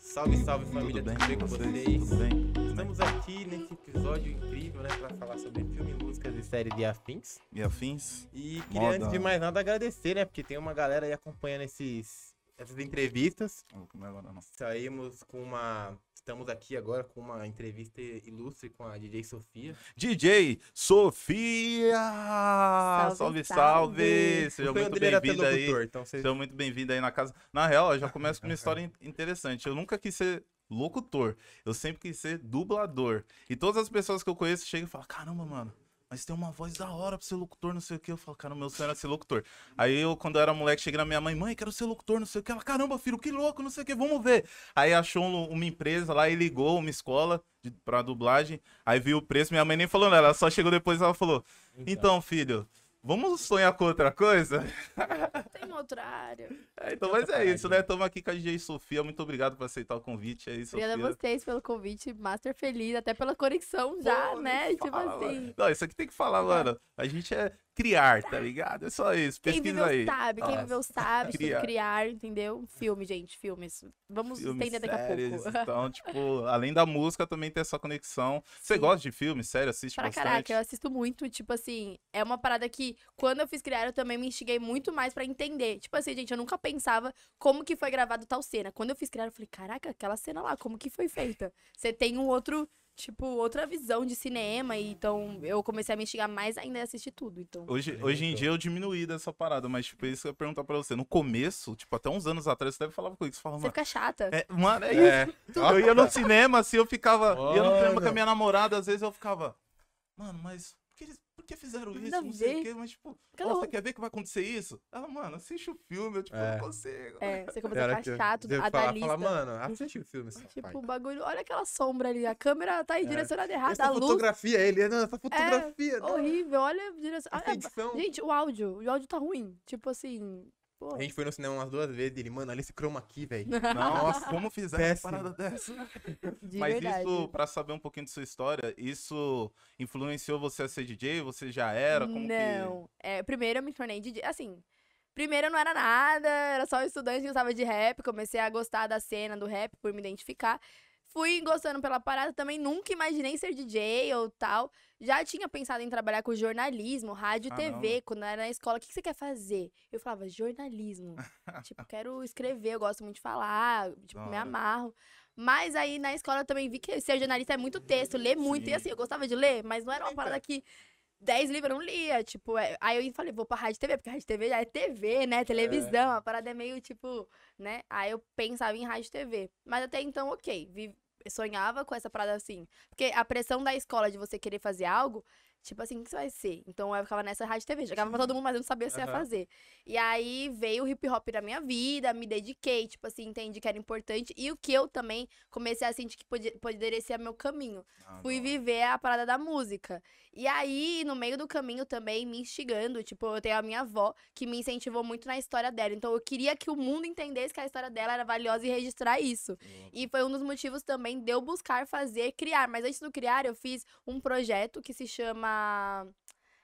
Salve, salve família, Tudo bem tudo bem com vocês? Tudo bem? Estamos aqui nesse episódio incrível, né, pra falar sobre filme, músicas e série de afins. E afins? E queria, Moda. antes de mais nada, agradecer, né, porque tem uma galera aí acompanhando esses, essas entrevistas. Não comer agora não. Saímos com uma... Estamos aqui agora com uma entrevista ilustre com a DJ Sofia. DJ Sofia! Salve, Salve, salve! salve. Seja muito bem-vindo aí. locutor, então vocês... Seja muito bem-vindo aí na casa. Na real, eu já começo com uma história in- interessante. Eu nunca quis ser locutor. Eu sempre quis ser dublador. E todas as pessoas que eu conheço chegam e falam: caramba, mano. Mas tem uma voz da hora pra ser locutor, não sei o que. Eu falo, cara, meu sonho era ser locutor. Aí eu, quando eu era moleque, cheguei na minha mãe, mãe, quero ser locutor, não sei o que. Ela, caramba, filho, que louco, não sei o que, vamos ver. Aí achou um- uma empresa lá e ligou uma escola de, pra dublagem. Aí viu o preço, minha mãe nem falou nada, ela só chegou depois e ela falou: Então, filho, vamos sonhar com outra coisa? Tem outro área. É, então, mas é isso, né? Estamos aqui com a DJ Sofia. Muito obrigado por aceitar o convite aí, Sofia. Obrigada a vocês pelo convite, Master feliz, até pela conexão já, Pô, né? Tipo fala, assim. mano. Não, isso aqui tem que falar, mano. A gente é criar, tá ligado? É só isso. Quem Pesquisa viveu aí. sabe, quem Nossa. viveu sabe sobre Criar. criar, entendeu? Filme, gente, filmes. Vamos Filmes, entender daqui a séries, pouco. Então, tipo, além da música, também tem essa conexão. Você Sim. gosta de filme, sério? Assiste Pra bastante? caraca, eu assisto muito, tipo assim, é uma parada que quando eu fiz criar, eu também me instiguei muito mais pra entender. Tipo assim, gente, eu nunca pensava como que foi gravado tal cena. Quando eu fiz criar, eu falei, caraca, aquela cena lá, como que foi feita? Você tem um outro, tipo, outra visão de cinema, e então eu comecei a me instigar mais ainda a assistir tudo, então. Hoje, É, hoje em então. dia eu diminuí dessa parada, mas, tipo, isso que eu ia perguntar pra você. No começo, tipo, até uns anos atrás, você deve falar comigo. Você fala, Você mano. fica chata. É, mano, é isso. É. Eu ia no cinema, assim, eu ficava. Ia no cinema com a Mano. minha namorada, às vezes eu ficava. Mano, mas por que, eles, que fizeram isso? Nada a Não sei ver. o quê, mas tipo, Cada um- você quer ver que vai acontecer isso? Ela, mano, assiste o filme, eu tipo, É. não consigo. É, você começa a hora ficar que chato, a falar, lista. falar, mano, assiste o filme. Tipo, parte. o bagulho, olha aquela sombra ali, a câmera tá aí direcionada errada, Essa a luz fotografia, ele, não, essa fotografia. não. horrível, olha a direção. Olha-. Gente, o áudio, o áudio tá ruim. Tipo assim, pô. A gente foi no cinema umas duas vezes e ele, mano, olha esse chroma aqui, velho. Nossa, como fizeram uma parada dessa? De Mas verdade. isso, pra saber um pouquinho de sua história, isso influenciou você a ser DJ? Você já era? Como que... não. É, primeiro eu me tornei DJ. Assim, primeiro eu não era nada, era só um estudante que gostava de rap. Comecei a gostar da cena do rap por me identificar. Fui gostando pela parada também, nunca imaginei ser DJ ou tal. Já tinha pensado em trabalhar com jornalismo, rádio e Caramba. TV. Quando eu era na escola, o que você quer fazer? Eu falava, jornalismo. tipo, quero escrever, eu gosto muito de falar, tipo, me amarro. Mas aí na escola eu também vi que ser jornalista é muito texto, ler muito. Sim. E assim, eu gostava de ler, mas não era uma parada que 10 livros eu não lia. Tipo, é- aí eu falei, vou pra rádio TV, porque rádio TV já é TV, né? Televisão, a parada é meio tipo, né? Aí eu pensava em rádio TV. Mas até então, ok. vi- sonhava com essa parada assim. Porque a pressão da escola de você querer fazer algo. Tipo assim, o que você vai ser? Então eu ficava nessa rádio TV. Jogava pra todo mundo, mas eu não sabia o que você ia fazer. E aí veio o hip hop na minha vida, me dediquei, tipo assim, entendi que era importante. E o que eu também comecei a sentir que podia- poderia ser meu caminho Ah, fui não. viver a parada da música. E aí, no meio do caminho também, me instigando, tipo, eu tenho a minha avó, que me incentivou muito na história dela. Então, eu queria que o mundo entendesse que a história dela era valiosa e registrar isso. E foi um dos motivos também de eu buscar fazer, criar. Mas antes do criar, eu fiz um projeto que se chama...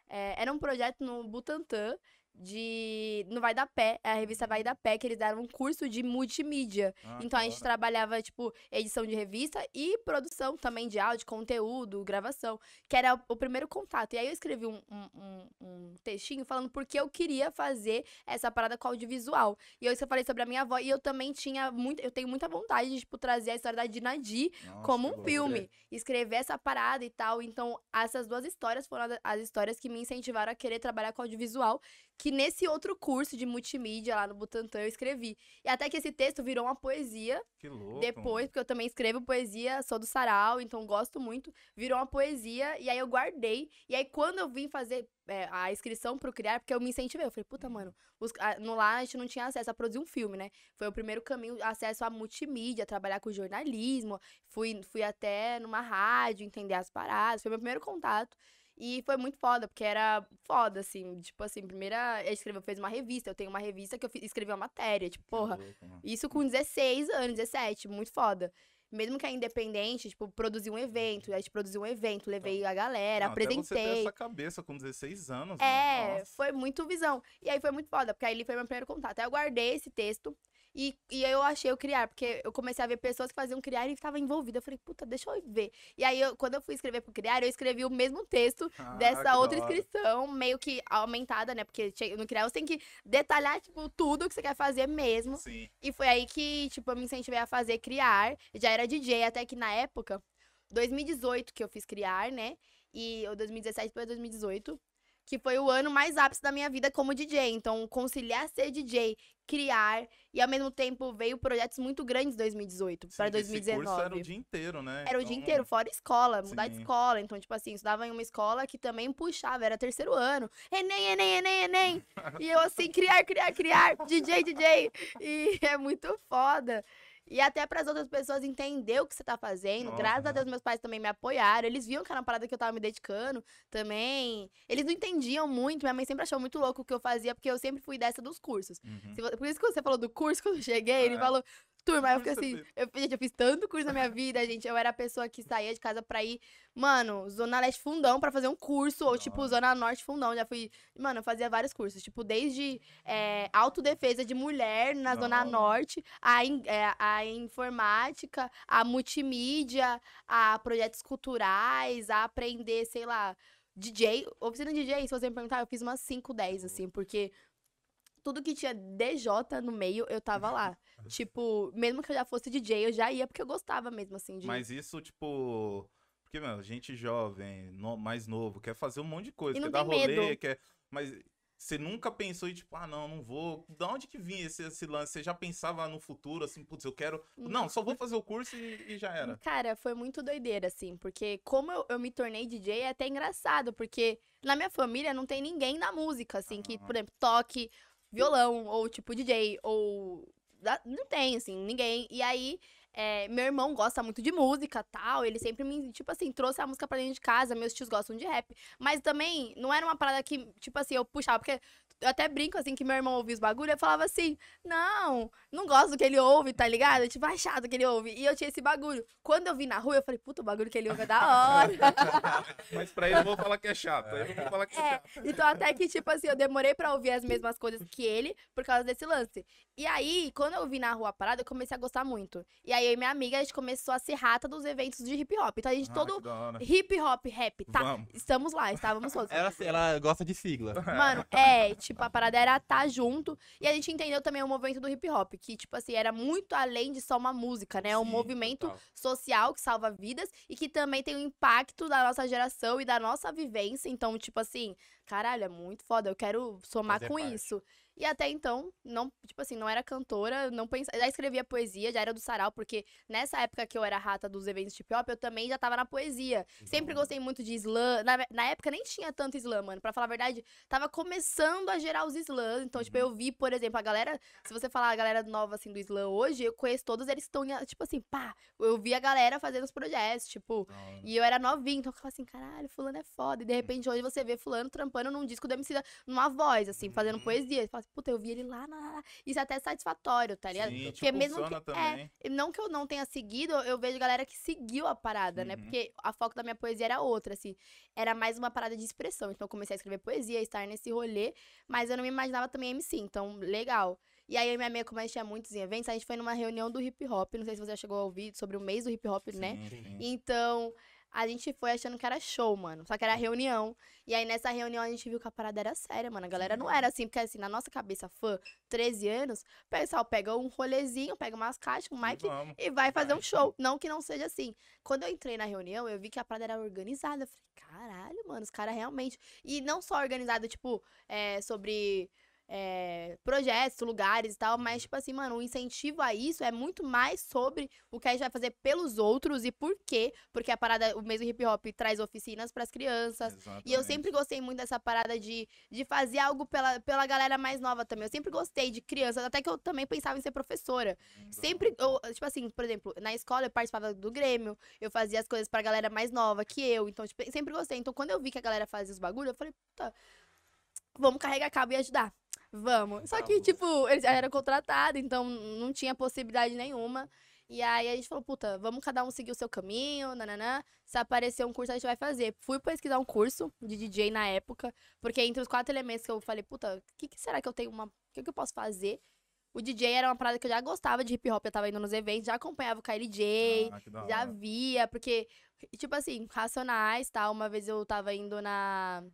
é, era um projeto no Butantã, de... No Vai da Pé, é a revista Vai da Pé, que eles deram um curso de multimídia. Ah, Então a gente hora. trabalhava, tipo, edição de revista e produção também de áudio, conteúdo, gravação, que era o primeiro contato. E aí eu escrevi um, um, um- textinho falando porque eu queria fazer essa parada com audiovisual. E eu falei sobre a minha avó, e eu também tinha muito, eu tenho muita vontade de, tipo, trazer a história da Dinadi como um filme, escrever essa parada e tal. Então, essas duas histórias foram as histórias que me incentivaram a querer trabalhar com audiovisual, que nesse outro curso de multimídia lá no Butantã eu escrevi. E até que esse texto virou uma poesia Que louco. depois, porque eu também escrevo poesia, sou do sarau, então gosto muito. Virou uma poesia, e aí eu guardei. E aí, quando eu vim fazer é, a inscrição pro Criar, porque eu me incentivei, eu falei, puta, mano, os- a- no lá a gente não tinha acesso a produzir um filme, né? Foi o primeiro caminho, acesso a multimídia, trabalhar com jornalismo. Fui, fui até numa rádio entender as paradas, foi meu primeiro contato. E foi muito foda, porque era foda, assim. Tipo assim, primeira. Eu escrevi, fez uma revista. Eu tenho uma revista que eu escrevi uma matéria. Tipo, porra, mano. isso com 16 anos, 17, muito foda. mesmo que é independente, tipo, produzir um evento. A gente produziu um evento, levei a galera, Não, até você ter apresentei. essa cabeça com 16 anos. É, mano. Nossa. foi muito visão. E aí foi muito foda, porque aí ele foi meu primeiro contato. Aí eu guardei esse texto e, e eu achei o criar, porque eu comecei a ver pessoas que faziam criar e estavam envolvidas. Eu falei, puta, deixa eu ver. E aí, eu- quando eu fui escrever pro criar, eu escrevi o mesmo texto Ah, dessa outra inscrição, meio que aumentada, né? Porque no criar você tem que detalhar, tipo, tudo que você quer fazer mesmo. Sim. E foi aí que, tipo, eu me incentivei a fazer criar. Já era DJ, até que na época, 2018 que eu fiz criar, né? E ou 2017 para 2018, que foi o ano mais ápice da minha vida como DJ. Então, conciliar ser DJ, criar e ao mesmo tempo veio projetos muito grandes em 2018 para Sim, que esse 2019. curso era o dia inteiro, né? Era o dia Então, inteiro, fora escola, mudar de Sim. escola. Então, tipo assim, estudava em uma escola que também puxava, era terceiro ano. Enem, Enem, Enem, Enem. e eu assim, criar, criar, criar, DJ, DJ. E é muito foda. E até para as outras pessoas entender o que você tá fazendo. Nossa, Graças a. Deus, meus pais também me apoiaram. Eles viam que era uma parada que eu tava me dedicando também. Eles não entendiam muito. Minha mãe sempre achou muito louco o que eu fazia, porque eu sempre fui dessa dos cursos. Uhum. Por isso que você falou do curso, quando eu cheguei, ele É. falou, turma, aí eu fiquei assim, eu, gente, eu fiz tanto curso na minha vida, gente, eu era a pessoa que saía de casa pra ir, mano, Zona Leste Fundão pra fazer um curso, ou tipo. Zona Norte Fundão, já fui, mano, eu fazia vários cursos, tipo, desde é, autodefesa de mulher na Zona. Norte, a, in- é, a informática, a multimídia, a projetos culturais, a aprender, sei lá, DJ, oficina DJ, se você me perguntar, eu fiz umas 5, 10, assim, porque tudo que tinha DJ no meio, eu tava lá. Tipo, mesmo que eu já fosse DJ, eu já ia porque eu gostava mesmo, assim, de... Mas isso, tipo. Porque, mano, gente jovem, no- mais novo, quer fazer um monte de coisa, quer dar rolê, medo. quer. Mas você nunca pensou em, tipo, ah, não, não vou. Da onde que vinha esse, esse lance? Você já pensava no futuro, assim, putz, eu quero. Não, só vou fazer o curso e, e já era. Cara, foi muito doideira, assim, porque como eu, eu me tornei DJ é até engraçado, porque na minha família não tem ninguém na música, assim, que, Aham. por exemplo, toque violão, ou tipo DJ, ou. Não tem, assim, ninguém. E aí, é, meu irmão gosta muito de música tal, ele sempre me, tipo assim, trouxe a música pra dentro de casa, meus tios gostam de rap. Mas também não era uma parada que, tipo assim, eu puxava, porque. Eu até brinco, assim, que meu irmão ouvia os bagulho, eu falava assim, não, não gosto do que ele ouve, tá ligado? Tipo, é chato que ele ouve. E eu tinha esse bagulho. Quando eu vi na rua, eu falei, puta, o bagulho que ele ouve é da hora. Mas pra ele eu vou falar que é chato. Aí eu vou falar que é É, chato. então até que, tipo assim, eu demorei pra ouvir as mesmas coisas que ele por causa desse lance. E aí, quando eu vi na rua a parada, eu comecei a gostar muito. E aí, eu e minha amiga, a gente começou a ser rata dos eventos de hip hop. Então a gente Ah, todo hip hop, rap, tá? Vamos. Estamos lá, estávamos todos. Ela, ela gosta de sigla. Mano, é, tipo, a parada era estar junto. E a gente entendeu também o movimento do hip hop, que, tipo assim, era muito além de só uma música, né? É um Sim, movimento total. social que salva vidas e que também tem um impacto da nossa geração e da nossa vivência. Então, tipo assim, caralho, é muito foda. Eu quero somar Fazer com parte. isso. E até então, não, tipo assim, não era cantora, não pensava, já escrevia poesia, já era do sarau, porque nessa época que eu era rata dos eventos de hip hop, eu também já tava na poesia. Sempre gostei muito de slam. Na, na época nem tinha tanto slam, mano. Pra falar a verdade, tava começando a gerar os slams. Então, tipo, eu vi, por exemplo, a galera. Se você falar a galera nova, assim, do slam hoje, eu conheço todos, eles estão, tipo assim, pá. Eu vi a galera fazendo os projetos, tipo. Hora. E eu era novinha, então eu ficava assim, caralho, fulano é foda. E de repente hoje você vê fulano trampando num disco do MC numa voz, assim, fazendo Uhum. poesia. Você fala assim, puta, eu vi ele lá, lá. Isso é até satisfatório, tá ligado? Sim, Porque mesmo que- é, também. e Não que eu não tenha seguido, eu vejo galera que seguiu a parada, né? Uhum. Porque a foco da minha poesia era outra, assim. Era mais uma parada de expressão. Então eu comecei a escrever poesia, estar nesse rolê, mas eu não me imaginava também MC, então legal. E aí, eu e minha amiga, como a gente tinha muitos eventos, a gente foi numa reunião do hip hop. Não sei se você já chegou a ouvir sobre o mês do hip hop, né? Sim, sim. Então, a gente foi achando que era show, mano. Só que era reunião. E aí, nessa reunião, a gente viu que a parada era séria, mano. A galera não era assim, porque assim, na nossa cabeça, fã, 13 anos, o pessoal pega um rolezinho, pega umas caixas, um mic Vamos. e vai fazer um show. Não que não seja assim. Quando eu entrei na reunião, eu vi que a parada era organizada. Eu falei, caralho, mano, os caras realmente. E não só organizado, tipo, é, sobre. É, projetos, lugares e tal, mas, tipo assim, mano, o incentivo a isso é muito mais sobre o que a gente vai fazer pelos outros e por quê. Porque a parada, o mesmo hip hop traz oficinas pras crianças, e eu Exatamente. sempre gostei muito dessa parada de, de fazer algo pela, pela galera mais nova também. Eu sempre gostei de crianças, até que eu também pensava em ser professora. Sempre, eu, tipo assim, por exemplo, na escola eu participava do Grêmio, eu fazia as coisas pra galera mais nova que eu, então, tipo, sempre gostei. Então, quando eu vi que a galera fazia os bagulho, eu falei, puta, vamos carregar cabo e ajudar. Vamos. Só que, tipo, eles já eram contratados, então não tinha possibilidade nenhuma. E aí a gente falou, puta, vamos cada um seguir o seu caminho, nananã. Se aparecer um curso, a gente vai fazer. Fui pesquisar um curso de DJ na época, porque entre os quatro elementos que eu falei, puta, o que, que será que eu tenho uma. O que, que eu posso fazer? O DJ era uma parada que eu já gostava de hip hop, eu tava indo nos eventos, já acompanhava o KLJ, Ah, já via, porque, tipo assim, Racionais, tal, uma vez eu tava indo na,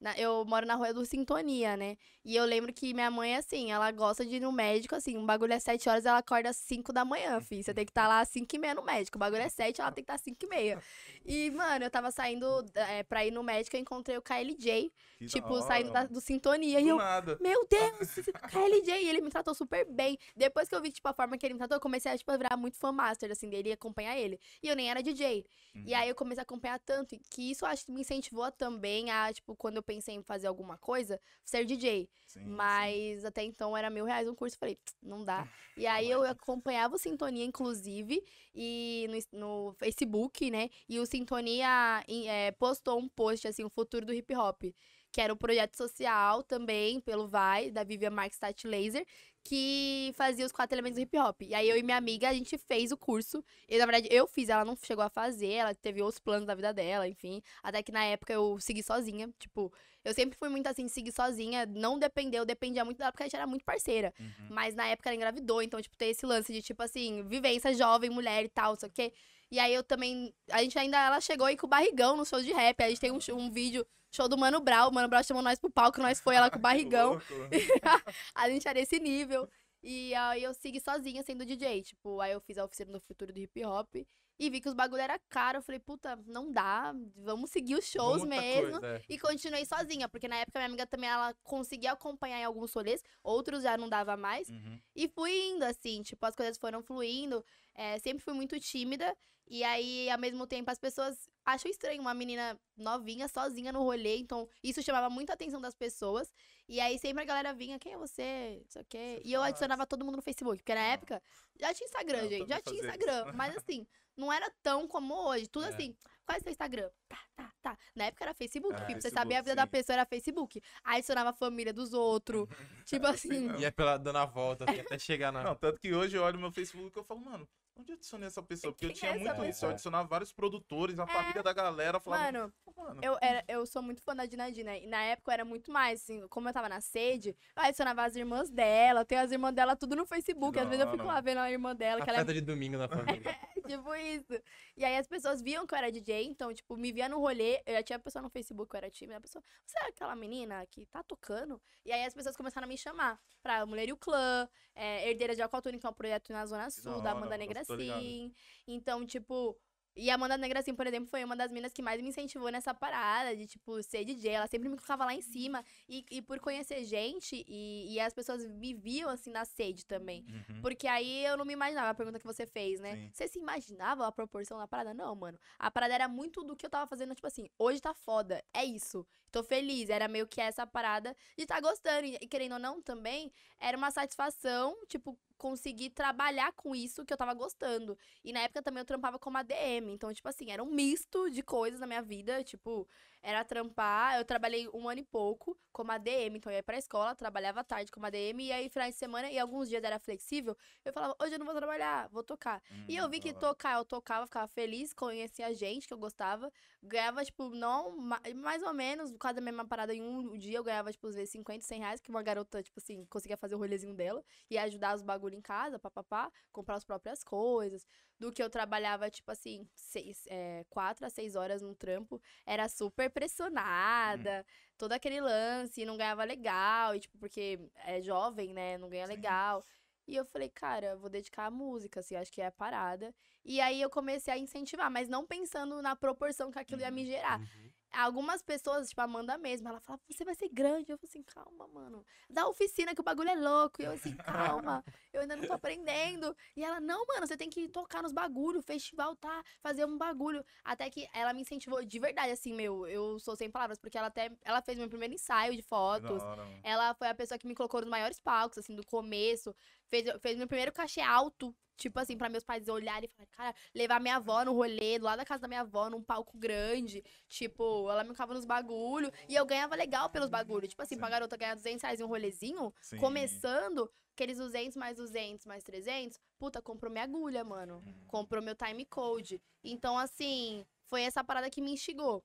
na- Eu moro na rua do Sintonia, né? E eu lembro que minha mãe, assim, ela gosta de ir no médico, assim, o bagulho é 7 horas, ela acorda às 5 da manhã, filho. Você tem que estar lá às 5 e meia no médico. O bagulho é 7, ela tem que estar às 5 e meia. E, mano, eu tava saindo é, pra ir no médico, eu encontrei o KLJ, Que tipo, saindo da- do Sintonia. E Do eu, nada. meu Deus, KLJ, e ele me tratou super bem. Depois que eu vi, tipo, a forma que ele me tratou, eu comecei a, tipo, a virar muito fã master, assim, dele e acompanhar ele. E eu nem era DJ. E Uhum. aí eu comecei a acompanhar tanto, que isso acho que me incentivou também a, tipo, quando eu pensei em fazer alguma coisa, ser DJ. Sim, sim. Mas até então era mil reais um curso, falei, "Tsk, não dá. E aí eu acompanhava o Sintonia, inclusive, e no, no Facebook, né? E o Sintonia eh, postou um post, assim, o futuro do hip hop. Que era um projeto social também, pelo Vai, da Vivian Marks Tati Laser, que fazia os quatro elementos do hip hop. E aí eu e minha amiga, a gente fez o curso. E na verdade eu fiz, ela não chegou a fazer, ela teve outros planos da vida dela, enfim. Até que na época eu segui sozinha. Tipo, eu sempre fui muito assim, seguir sozinha, não depender, eu dependia muito dela porque a gente era muito parceira. Uhum. Mas na época ela engravidou, então, tipo, tem esse lance de, tipo assim, vivência jovem, mulher e tal, não sei o quê. E aí eu também. A gente ainda. Ela chegou aí com o barrigão no show de rap. A gente tem um, um vídeo, show do Mano Brau. O Mano Brau chamou nós pro palco, nós foi ela com o barrigão. A gente era esse nível. E aí eu segui sozinha sendo DJ. Tipo, aí eu fiz a oficina do futuro do hip hop. E vi que os bagulho era caro. Eu falei, puta, não dá. Vamos seguir os shows Muita mesmo. coisa, é. E continuei sozinha, porque na época minha amiga também ela conseguia acompanhar em alguns rolês, outros já não dava mais. Uhum. E fui indo, assim, tipo, as coisas foram fluindo. é, sempre fui muito tímida. E aí, ao mesmo tempo, as pessoas acham estranho uma menina novinha, sozinha no rolê. Então, isso chamava muito a atenção das pessoas. E aí, sempre a galera vinha, quem é você? Não sei o quê. Você E eu faz. adicionava todo mundo no Facebook. Porque na Ah. época, já tinha Instagram, Eu gente. Já tinha Instagram. Mas assim, não era tão como hoje. Tudo É. assim, qual é seu Instagram? Tá, tá, tá. Na época era Facebook. Filho, pra você saber a vida da sim. pessoa era Facebook. Aí adicionava a família dos outros. tipo assim. Não. Ia pela dando a volta, assim, até chegar na. Não, tanto que hoje eu olho meu Facebook e eu falo, mano, onde eu adicionei essa pessoa? Porque eu tinha é essa muito isso, eu pessoa? adicionava vários produtores, a família da galera, falava, Mano, mano, Eu, era, eu sou muito fã da Dinadina. E na época eu era muito mais, assim, como eu tava na sede, eu adicionava as irmãs dela. Tem as irmãs dela tudo no Facebook. Que Às vezes eu fico lá vendo a irmã dela, a que ela é de domingo na família. tipo isso. E aí as pessoas viam que eu era DJ, então, tipo, me via no rolê. Eu já tinha pessoa no Facebook que eu era tímida. A pessoa, você é aquela menina que tá tocando? E aí as pessoas começaram a me chamar pra Mulher e o Clã, é, Herdeira de Alcaltuna, que é um projeto na Zona Sul, da Amanda Negra tô ligado. Sim. Então, tipo. E a Amanda Negra, assim, por exemplo, foi uma das minas que mais me incentivou nessa parada de, tipo, ser DJ. Ela sempre me colocava lá em cima. E, e por conhecer gente, e, e as pessoas me viam, assim, na sede também. uhum. Porque aí eu não me imaginava, a pergunta que você fez, né? Sim. Você se imaginava a proporção da parada? Não, mano. A parada era muito do que eu tava fazendo, tipo assim, hoje tá foda, é isso. Tô feliz. Era meio que essa parada de tá gostando. E querendo ou não, também, era uma satisfação, tipo, conseguir trabalhar com isso que eu tava gostando. E na época também eu trampava como ADM. Então, tipo assim, era um misto de coisas na minha vida. Tipo, era trampar. Eu trabalhei um ano e pouco como ADM. Então, eu ia pra escola, trabalhava à tarde como ADM. E aí, final de semana, e alguns dias era flexível. Eu falava, hoje eu não vou trabalhar, vou tocar. E eu vi que Hum, hora. tocar, eu tocava, ficava feliz, conhecia gente que eu gostava. Ganhava, tipo, não, ma- mais ou menos, quase a mesma parada em um dia. Eu ganhava, tipo, às vezes 50, 100 reais, que uma garota, tipo assim, conseguia fazer o rolezinho dela. E ajudar os bagulho em casa, papapá, comprar as próprias coisas. Do que eu trabalhava, tipo assim, seis, é, quatro a seis horas no trampo. Era super pressionada, todo aquele lance, não ganhava legal. E, tipo, porque é jovem, né? Não ganha Sim. legal. E eu falei, cara, vou dedicar à música, assim, acho que é a parada. E aí eu comecei a incentivar, mas não pensando na proporção que aquilo ia me gerar. Uhum. Algumas pessoas, tipo, a Amanda mesmo, ela fala, você vai ser grande. Eu falei assim, calma, mano. Da oficina que o bagulho é louco. E eu assim, calma, eu ainda não tô aprendendo. E ela, não, mano, você tem que tocar nos bagulhos, festival tá, fazer um bagulho. Até que ela me incentivou de verdade, assim, meu, eu sou sem palavras, porque ela até, ela fez meu primeiro ensaio de fotos. hora. Ela foi a pessoa que me colocou nos maiores palcos, assim, do começo. Fez, fez meu primeiro cachê alto Tipo assim, pra meus pais olharem e falarem, cara, levar minha avó no rolê, do lado da casa da minha avó, num palco grande. Tipo, ela me ficava nos bagulho. E eu ganhava legal pelos bagulhos. Tipo assim, Sim. pra garota ganhar 200 reais em um rolezinho, Sim. começando, aqueles 200 mais 200 mais 300, puta, comprou minha agulha, mano. Uhum. Comprou meu time code. Então, assim, foi essa parada que me instigou.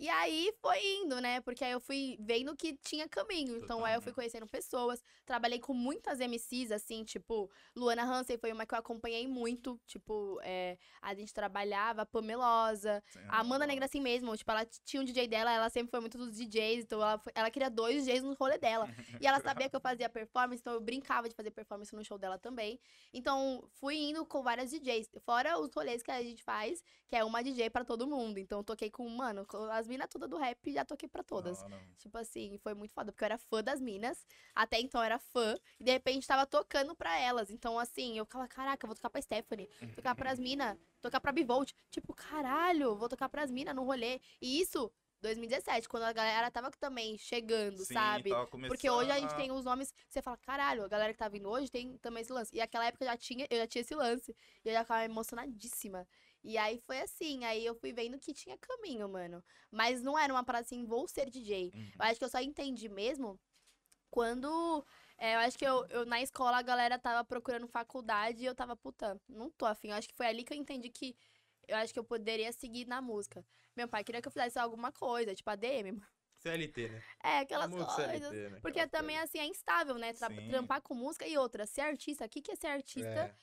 E aí foi indo, né? Porque aí eu fui vendo que tinha caminho. Então aí eu fui Totalmente. conhecendo pessoas. Trabalhei com muitas MCs, assim, tipo, Luana Hansen foi uma que eu acompanhei muito. Tipo, é, a gente trabalhava, Pamelosa, Sim, a Amanda Negra assim mesmo, tipo, ela tinha um DJ dela, ela sempre foi muito dos DJs, então ela, foi- ela queria dois DJs no rolê dela. E ela sabia que eu fazia performance, então eu brincava de fazer performance no show dela também. Então, fui indo com várias DJs, fora os rolês que a gente faz, que é uma DJ pra todo mundo. Então, eu toquei com, mano, as minas todas do rap, já toquei pra todas. Da hora. Tipo assim, foi muito foda, porque eu era fã das minas. Até então eu era fã. E de repente tava tocando pra elas. Então, assim, eu ficava, caraca, eu vou tocar pra Stephanie, tocar pras minas, tocar pra Bivolt. Tipo, caralho, vou tocar pras minas no rolê. E isso, 2017, quando a galera tava também chegando, Sim, sabe? Porque hoje a gente tem os nomes, você fala, caralho, a galera que tá vindo hoje tem também esse lance. E aquela época eu já tinha, eu já tinha esse lance. E eu já ficava emocionadíssima. E aí foi assim, aí eu fui vendo que tinha caminho, mano. Mas não era uma parada assim, vou ser DJ. Uhum. Eu acho que eu só entendi mesmo quando. é, eu acho que eu, eu, na escola a galera tava procurando faculdade e eu tava, puta, não tô afim. Eu acho que foi ali que eu entendi que eu acho que eu poderia seguir na música. Meu pai queria que eu fizesse alguma coisa, tipo ADM. CLT, né? É, aquelas coisas. CLT, né? Porque Aquela também, coisa. assim, é instável, né? Tra- Sim. trampar com música e outra. Ser artista, o que, que é ser artista? É.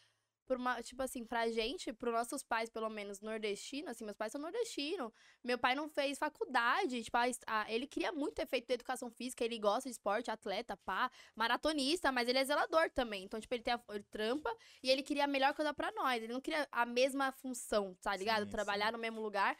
Por uma, tipo assim, pra gente, pros nossos pais, pelo menos, nordestino, assim, meus pais são nordestinos. Meu pai não fez faculdade, tipo, a, a- ele queria muito ter feito educação física, ele gosta de esporte, atleta, pá, maratonista, mas ele é zelador também. Então, tipo, ele, tem a, ele trampa e ele queria a melhor coisa pra nós. Ele não queria a mesma função, tá ligado? Sim, Trabalhar no mesmo lugar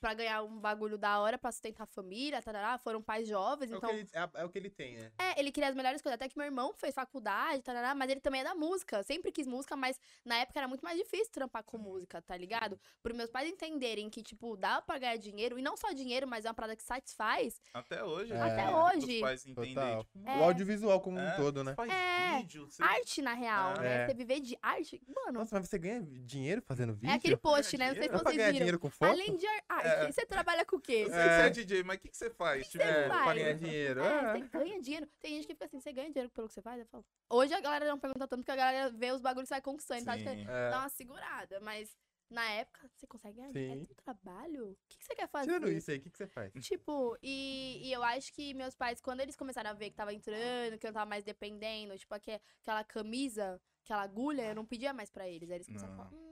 pra ganhar um bagulho da hora, pra sustentar a família, tarará. Foram pais jovens, É, o então... que ele, é, é o que ele tem, né? É, ele queria as melhores coisas. Até que meu irmão fez faculdade, tarará, mas ele também é da música. Sempre quis música, mas na época era muito mais difícil trampar com música, tá ligado? Por meus pais entenderem que, tipo, dá pra ganhar dinheiro, e não só dinheiro, mas é uma parada que satisfaz. Até hoje. É. né? Até Os hoje. pais entendem, Total. tipo, É. O audiovisual como é, um todo, né? Faz É. vídeo, você... Arte, na real, né? É. Você viver de arte. Mano, Nossa, mas você ganha dinheiro fazendo vídeo? é aquele post, né? Não sei se vocês viram. dinheiro com foto? Além de arte, É. você trabalha com o quê? Eu sei É. que você é DJ, mas o que, que você faz? Tipo, você É, faz? pra ganhar dinheiro. É, É. você ganha dinheiro. Tem gente que fica assim, você ganha dinheiro pelo que você faz? Eu falo, Hoje a galera não pergunta tanto, porque a galera vê os bagulhos que vai conquistando. Então acho que sim. É. dá uma segurada, mas na época, você consegue ganhar? Sim. É teu trabalho? O que, que você quer fazer? Tirando isso aí, o que, que você faz? Tipo, e, e eu acho que meus pais, quando eles começaram a ver que tava entrando, que eu não tava mais dependendo, tipo, aque- aquela camisa, aquela agulha, eu não pedia mais pra eles. Aí eles começaram a falar, hum, que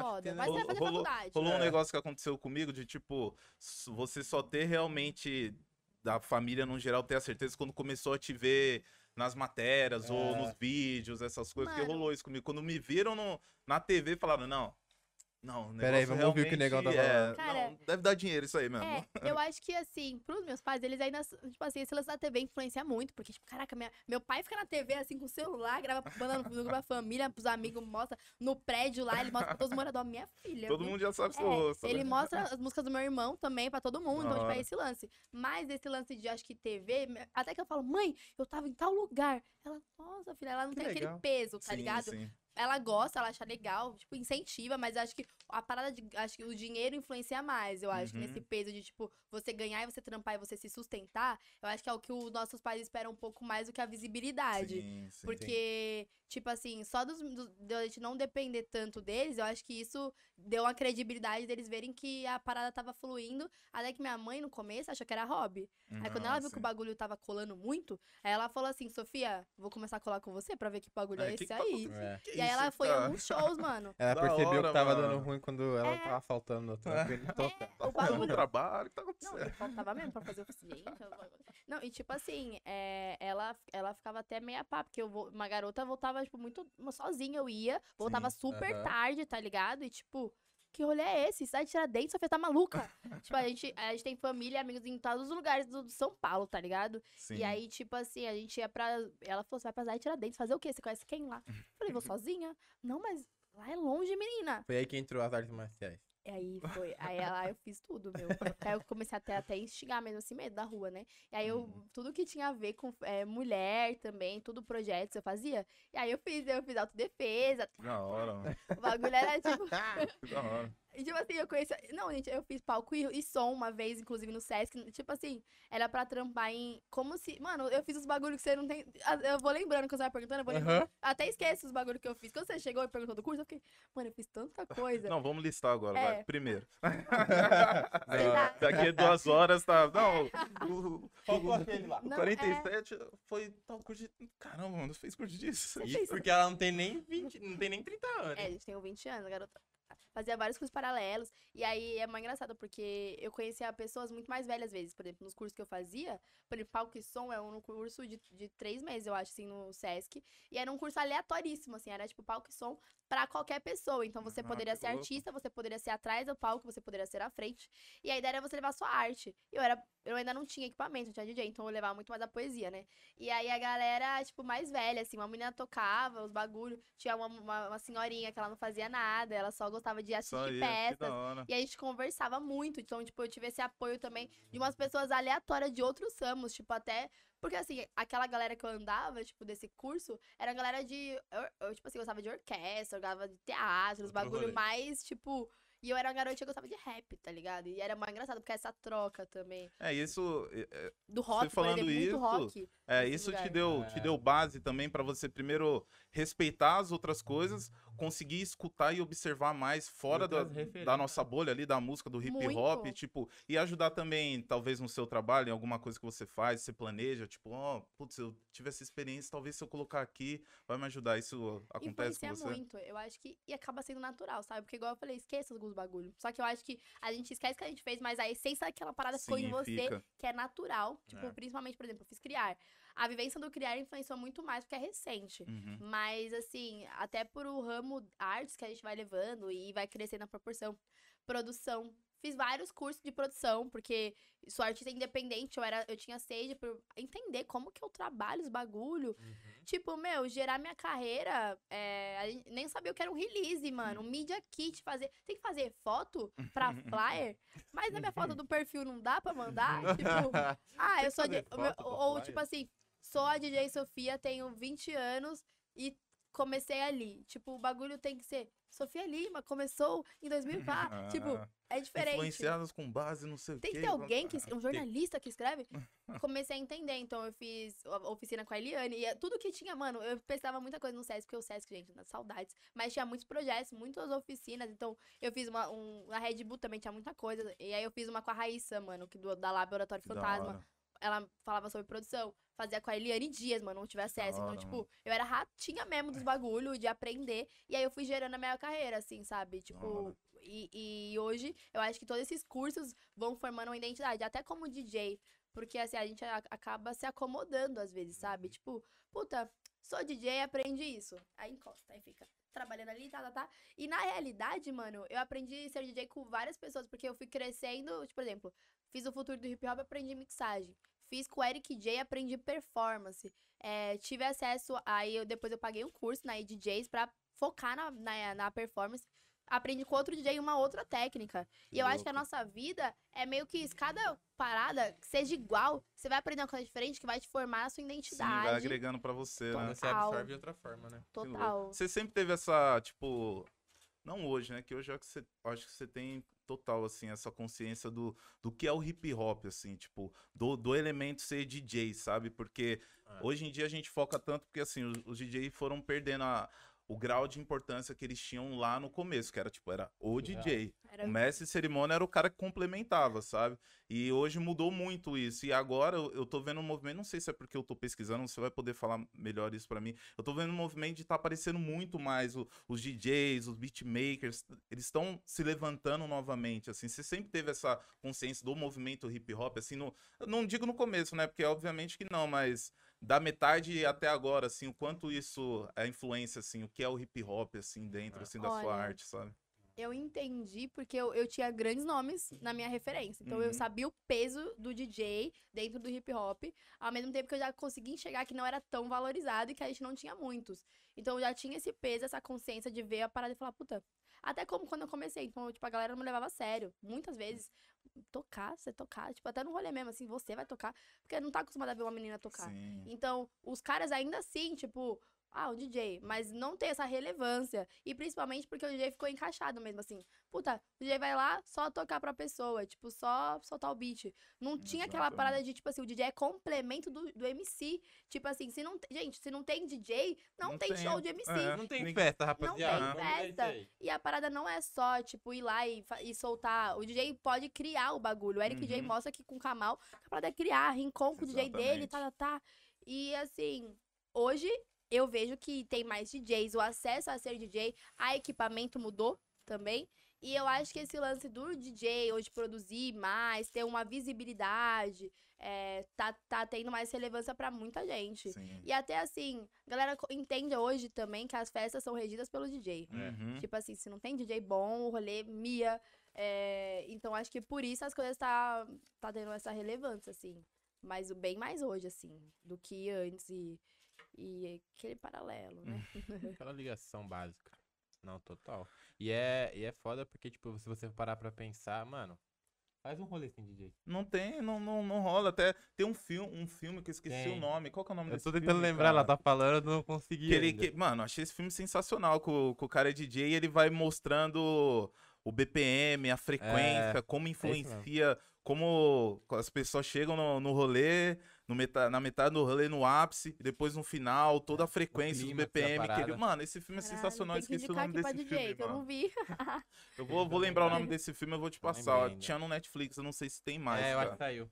foda. Mas você vai Rolou- fazer rolou- faculdade. Rolou um É. negócio que aconteceu comigo de, tipo, você só ter realmente, da família no geral, ter a certeza quando começou a te ver nas matérias ou É. nos vídeos, essas coisas, porque Mano. rolou isso comigo. Quando me viram no- na TV, falaram, não, não, o Pera aí, negócio vamos ouvir o que o negão tava- é, Cara, não, deve dar dinheiro isso aí mesmo. É, eu acho que assim, pros meus pais, eles ainda, tipo assim, esse lance da TV influencia muito, porque, tipo, caraca, minha- meu pai fica na TV, assim, com o celular, grava mandando no grupo da família, pros amigos, mostra no prédio lá, ele mostra pra todos os moradores, minha filha. Todo viu? mundo já sabe seu É, rosto. ele né? mostra as músicas do meu irmão também pra todo mundo, então, tipo, é esse lance. Mas esse lance de, acho que TV, até que eu falo, mãe, eu tava em tal lugar. Ela, nossa, filha, ela não Que tem legal. aquele peso, tá Sim, ligado? sim. Ela gosta, ela acha legal, tipo, incentiva, mas acho que a parada de. Acho que o dinheiro influencia mais, eu acho, que Uhum. nesse peso de, tipo, você ganhar e você trampar e você se sustentar, eu acho que é o que os nossos pais esperam um pouco mais do que a visibilidade. Sim, sim. Porque, tipo assim, só dos, do, de a gente não depender tanto deles, eu acho que isso deu uma credibilidade deles verem que a parada tava fluindo. Até que minha mãe, no começo, achou que era hobby. Aí quando ela viu que o bagulho tava colando muito, aí ela falou assim, Sofia, vou começar a colar com você pra ver que bagulho é, que esse que tá aí. É. E aí ela foi em alguns shows, mano. Ela Da percebeu hora, que tava mano. dando ruim quando ela É. tava faltando no trampo não tocar. É, Tá o bagulho. trabalho, o que tá Não, acontecendo? faltava mesmo pra fazer o gente. Não, e tipo assim, é, ela, ela ficava até meia pá, porque eu vou, uma garota voltava, tipo, muito sozinha, eu ia, voltava Sim, super aham. tarde, tá ligado? E tipo, que rolê é esse? Cidade de Tiradentes, Sofia tá maluca. tipo, a gente, a gente tem família amigos em todos os lugares do, do São Paulo, tá ligado? Sim. E aí, tipo assim, a gente ia pra. Ela falou: você vai pra cidade de Tiradentes, fazer o quê? Você conhece quem lá? Falei, vou sozinha. Não, mas lá é longe, menina. Foi aí que entrou as artes marciais. E aí foi. Aí lá eu fiz tudo, meu. Aí eu comecei até, até instigar mesmo, assim, medo da rua, né? E aí eu, Uhum. tudo que tinha a ver com é, mulher também, tudo projetos eu fazia. E aí eu fiz, eu fiz autodefesa. Da hora, mano. O bagulho era tipo. Da hora. E, Tipo assim, eu conheço. Não, gente, eu fiz palco e, e som uma vez, inclusive no Sesc. Tipo assim, era pra trampar em. Como se. Mano, eu fiz os bagulhos que você não tem. Eu vou lembrando que você vai perguntando, eu vou lembrando. Aham. Até esqueço os bagulhos que eu fiz. Quando você chegou e perguntou do curso, eu fiquei, mano, eu fiz tanta coisa. Não, vamos listar agora, É. vai. Primeiro. Daqui a duas horas tá. Não, o, aquele lá. o Não, 47 foi tal curso de. Caramba, mano, fez curso disso. Isso porque ela não tem nem 20, não tem nem 30 anos. É, a gente tem 20 anos, a garota. Fazia vários cursos paralelos. E aí é mais engraçado, porque eu conhecia pessoas muito mais velhas às vezes. Por exemplo, nos cursos que eu fazia, por exemplo, palco e som é um curso de, de três meses, eu acho, assim, no Sesc. E era um curso aleatoríssimo, assim, era tipo palco e som pra qualquer pessoa. Então você Ah, poderia ser louco. artista, você poderia ser atrás do palco, você poderia ser à frente. E a ideia era você levar sua arte. Eu era. Eu ainda não tinha equipamento, não tinha DJ, então eu levava muito mais a poesia, né? E aí a galera, tipo, mais velha, assim, uma menina tocava os bagulho, tinha uma, uma, uma senhorinha que ela não fazia nada, ela só gostava de assistir peças. E a gente conversava muito, então, tipo, eu tive esse apoio também de umas pessoas aleatórias de outros ramos, tipo, até. Porque, assim, aquela galera que eu andava, tipo, desse curso, era a galera de. Eu, eu, tipo assim, gostava de orquestra, eu gostava de teatro, os bagulho rolê. mais, tipo. E eu era uma garotinha que gostava de rap, tá ligado? E era mais engraçado, porque essa troca também. É, isso. é, Do rock, por falando exemplo, isso, muito rock. É, isso te deu, te É. deu base também pra você primeiro respeitar as outras coisas, conseguir escutar e observar mais fora da, da nossa bolha ali, da música, do hip hop, Muito. tipo, e ajudar também, talvez no seu trabalho, em alguma coisa que você faz, você planeja, tipo, ó, putz, eu tive essa experiência, talvez se eu colocar aqui, vai me ajudar. Isso acontece com você? muito, eu acho que. E acaba sendo natural, sabe? Porque, igual eu falei, esqueça alguns bagulhos. Só que eu acho que a gente esquece que a gente fez, mas a essência daquela parada ficou em Sim, você, fica. que é natural. Tipo, É. principalmente, por exemplo, eu fiz criar. A vivência do criar influenciou muito mais porque é recente. Uhum. Mas, assim, até por o ramo artes que a gente vai levando e vai crescendo na proporção. Produção. Fiz vários cursos de produção, porque sou artista independente, eu, era, eu tinha sede por entender como que eu trabalho os bagulho. Uhum. Tipo, meu, gerar minha carreira, é, a nem sabia o que era um release, mano. Um media kit, fazer. Tem que fazer foto pra flyer, mas na minha foto do perfil não dá pra mandar. Tipo, ah, eu sou. de- ou, tipo assim, sou a DJ Sofia, tenho 20 anos e comecei ali. Tipo, o bagulho tem que ser. Sofia Lima começou em 2004. tipo, Ah, é diferente. Influenciadas com base, não sei o Tem que ter alguém, que, um jornalista que escreve. Comecei a entender, então eu fiz a oficina com a Eliane. E é tudo que tinha, mano, eu pensava muita coisa no Sesc, porque o Sesc, gente, nas saudades. Mas tinha muitos projetos, muitas oficinas. Então eu fiz uma. Um, a Red Bull também tinha muita coisa. E aí eu fiz uma com a Raíssa, mano, que do, da Laboratório Fantasma. Ela falava sobre produção. Fazia com a Eliane Dias, mano, não tive acesso. hora, então, tipo, eu era ratinha mesmo dos bagulho, de aprender. E aí eu fui gerando a minha carreira, assim, sabe? Tipo, e, e hoje eu acho que todos esses cursos vão formando uma identidade, até como DJ. Porque, assim, a gente acaba se acomodando às vezes, Uhum. sabe? Tipo, puta, sou DJ, aprendi isso. Aí encosta, aí fica trabalhando ali, tá, tá, tá. E na realidade, mano, eu aprendi a ser DJ com várias pessoas, porque eu fui crescendo, tipo, por exemplo, fiz o futuro do hip hop, aprendi mixagem. Fiz com o Eric J, aprendi performance. É, tive acesso, aí eu, depois eu paguei um curso na DJs pra focar na, na, na performance. Aprendi com outro DJ uma outra técnica. Que e eu acho que a louco. nossa vida é meio que isso. Cada parada que seja igual, você vai aprender uma coisa diferente que vai te formar a sua Sim, vai identidade. agregando pra você, Total. né? Você absorve de outra forma, né? Louco. Total. Você sempre teve essa, tipo. Não hoje, né? Que hoje é que você. Acho que você tem total, assim, essa consciência do, do que é o hip hop, assim, tipo, do, do elemento ser DJ, sabe? Porque É. hoje em dia a gente foca tanto porque, assim, os, os DJs foram perdendo a- o grau de importância que eles tinham lá no começo, que era, tipo, era o DJ. Era O mestre de cerimônia era o cara que complementava, sabe? E hoje mudou muito isso. E agora eu, eu tô vendo um movimento, não sei se é porque eu tô pesquisando, você vai poder falar melhor isso pra mim. Eu tô vendo um movimento de tá aparecendo muito mais o- os DJs, os beatmakers, eles estão se levantando novamente, assim. Você sempre teve essa consciência do movimento hip hop, assim, no, não digo no começo, né? Porque obviamente que não, mas da metade até agora, assim, o quanto isso é influência, assim, o que é o hip hop, assim, dentro, É. assim, da sua Olha, arte, sabe? Eu entendi porque eu, eu tinha grandes nomes na minha referência. Então eu Uhum. sabia o peso do DJ dentro do hip hop, ao mesmo tempo que eu já consegui enxergar que não era tão valorizado e que a gente não tinha muitos. Então eu já tinha esse peso, essa consciência de ver a parada e falar, puta. Até como quando eu comecei. Então, tipo, a galera não me levava a sério. Muitas vezes, tocar, você tocar, tipo, até no rolê mesmo, assim, você vai tocar, porque não tá acostumada a ver uma menina tocar. Sim. Então, os caras ainda assim, tipo, ah, o DJ, mas não tem essa relevância. E principalmente porque o DJ ficou encaixado mesmo, assim. Puta, o DJ vai lá só tocar pra pessoa, tipo, só soltar o beat. Não tinha aquela parada de, tipo assim, o DJ é complemento do, do MC. Tipo assim, se não. te- Gente, se não tem DJ, não, Não tem, tem, show de MC. é. Não tem festa, rapaziada. tem Vamos ver festa. E a parada não é só, tipo, ir lá e, e soltar. O DJ pode criar o bagulho. O Eric DJ Uhum. mostra que com o Kamal, a parada é criar, rincon com o DJ dele, tá, tá, tá. E assim, hoje eu vejo que tem mais DJs, o acesso a ser DJ, a equipamento mudou também. E eu acho que esse lance do DJ hoje produzir mais, ter uma visibilidade, é, tá, tá tendo mais relevância pra muita gente. Sim. E até assim, a galera entende hoje também que as festas são regidas pelo DJ. Uhum. Tipo assim, se não tem DJ bom, o rolê mia. é, então acho que por isso as coisas tá, tá tendo essa relevância, assim. Mas o bem mais hoje, assim, do que antes e, e aquele paralelo, né? Aquela ligação básica. Não, total. E é, e é foda porque, tipo, se você parar pra pensar, mano, faz um rolê sem DJ. Não tem, não, não, não rola. Até tem um filme, um filme que eu esqueci Tem. o nome. Qual que é o nome Eu desse tô filme? tentando lembrar, ela cara? tá falando, eu não consegui. Que ele, que- mano, achei esse filme sensacional. Com, com o cara é DJ e ele vai mostrando o BPM, a frequência, como influencia, como as pessoas chegam no, no rolê, meta, na metade do rolê, no ápice, depois no final, toda a frequência do clímax da BPM. Que ele, mano, esse filme é Caralho, sensacional. que Esqueci o nome desse DJ, filme, que eu mano. não vi. Eu vou, vou lembrar o nome desse filme, eu vou te passar. Tinha no Netflix, eu não sei se tem mais. é, eu cara. acho que saiu.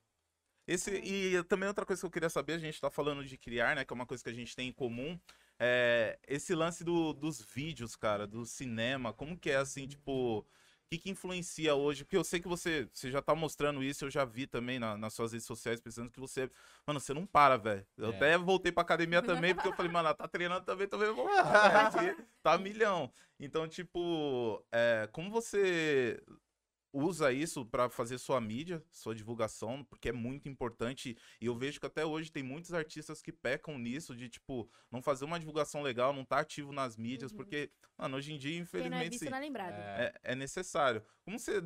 Esse, e também outra coisa que eu queria saber, a gente tá falando de criar, né? Que é uma coisa que a gente tem em comum. É esse lance do, dos vídeos, cara, do cinema. Como que é assim, tipo. O que, que influencia hoje? Porque eu sei que você, você já tá mostrando isso, eu já vi também na- nas suas redes sociais, pensando que você. Mano, você não para, velho. Eu É. até voltei pra academia também, porque eu falei, mano, ela tá treinando também, também vou voltar, velho, que Tá milhão. Então, tipo, é, como você usa isso pra fazer sua mídia, sua divulgação, porque é muito importante. E eu vejo que até hoje tem muitos artistas que pecam nisso, de, tipo, não fazer uma divulgação legal, não tá ativo nas mídias, Uhum. porque, mano, hoje em dia, Quem não é infelizmente, visto sim, não é lembrado. É, é, é necessário. Como você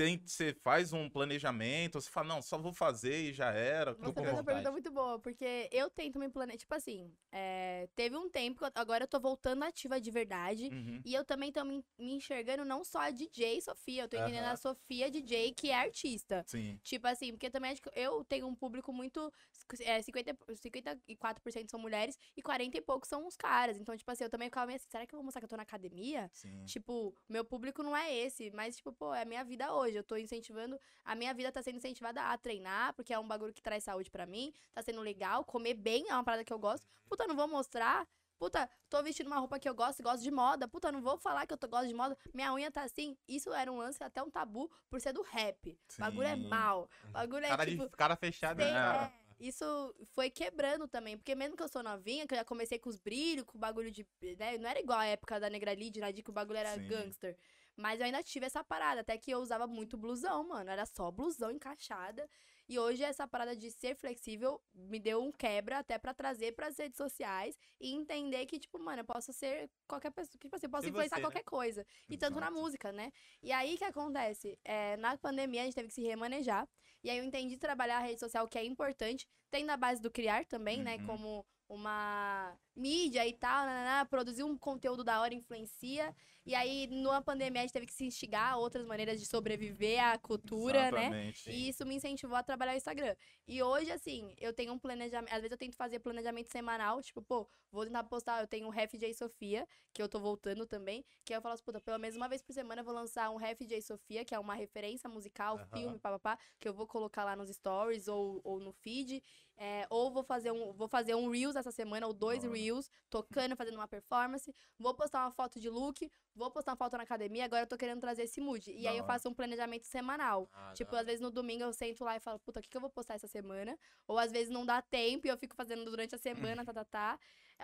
tem, você faz um planejamento, você fala, não, só vou fazer e já era. Uma vontade. pergunta muito boa, porque eu tento me planejar. Tipo assim, é, teve um tempo, agora eu tô voltando ativa de verdade. Uhum. E eu também tô me, me enxergando não só a DJ Sofia, eu tô entendendo Aham. a Sofia DJ, que é artista. Sim. Tipo assim, porque também acho que eu tenho um público muito. É, 50, 54% são mulheres e 40 e poucos são os caras. Então, tipo assim, eu também ficava meio assim, será que eu vou mostrar que eu tô na academia? Sim. Tipo, meu público não é esse, mas, tipo, pô, é a minha vida hoje. Eu tô incentivando. A minha vida tá sendo incentivada a treinar, porque é um bagulho que traz saúde pra mim. Tá sendo legal. Comer bem é uma parada que eu gosto. Puta, não vou mostrar. Puta, tô vestindo uma roupa que eu gosto, gosto de moda. Puta, não vou falar que eu tô, gosto de moda. Minha unha tá assim. Isso era um lance, até um tabu, por ser do rap. Bagulho é Sim. mal. Bagulho é Cara, tipo. de, cara fechado, Tem- né? é, isso foi quebrando também, porque mesmo que eu sou novinha, que eu já comecei com os brilhos, com o bagulho de. Né, não era igual a época da Negra Lid, Nadir, que o bagulho era Sim. gangster. Mas eu ainda tive essa parada, até que eu usava muito blusão, mano. Era só blusão encaixada. E hoje essa parada de ser flexível me deu um quebra até pra trazer pras redes sociais e entender que, tipo, mano, eu posso ser qualquer pessoa. Tipo assim, eu posso Ser influenciar você, né? qualquer coisa. E tanto na Exato. música, né? E aí o que acontece? É, na pandemia a gente teve que se remanejar. E aí eu entendi trabalhar a rede social, que é importante. Tem na base do criar também, né? Uhum. Como uma mídia e tal, nananá, produzir um conteúdo da hora influencia. E aí, numa pandemia, a gente teve que se instigar a outras maneiras de sobreviver à cultura, né? Exatamente. E isso me incentivou a trabalhar o Instagram. E hoje, assim, eu tenho um planejamento. Às vezes eu tento fazer planejamento semanal, tipo, pô, vou tentar postar. Eu tenho um Ref J Sofia, que eu tô voltando também. Que aí eu falo assim, puta, pelo menos uma vez por semana eu vou lançar um Ref J Sofia, que é uma referência musical, Aham. filme, papapá, que eu vou colocar lá nos stories ou, ou no feed. É, ou vou fazer um vou fazer um Reels essa semana, ou dois hora. Reels, tocando, fazendo uma performance. Vou postar uma foto de look, vou postar uma foto na academia, agora eu tô querendo trazer esse mood. E Da aí eu faço um planejamento semanal. Ah, Tipo, às vezes no domingo eu sento lá e falo, puta, o que, que eu vou postar essa semana? Ou às vezes não dá tempo e eu fico fazendo durante a semana, tá, tá, tá.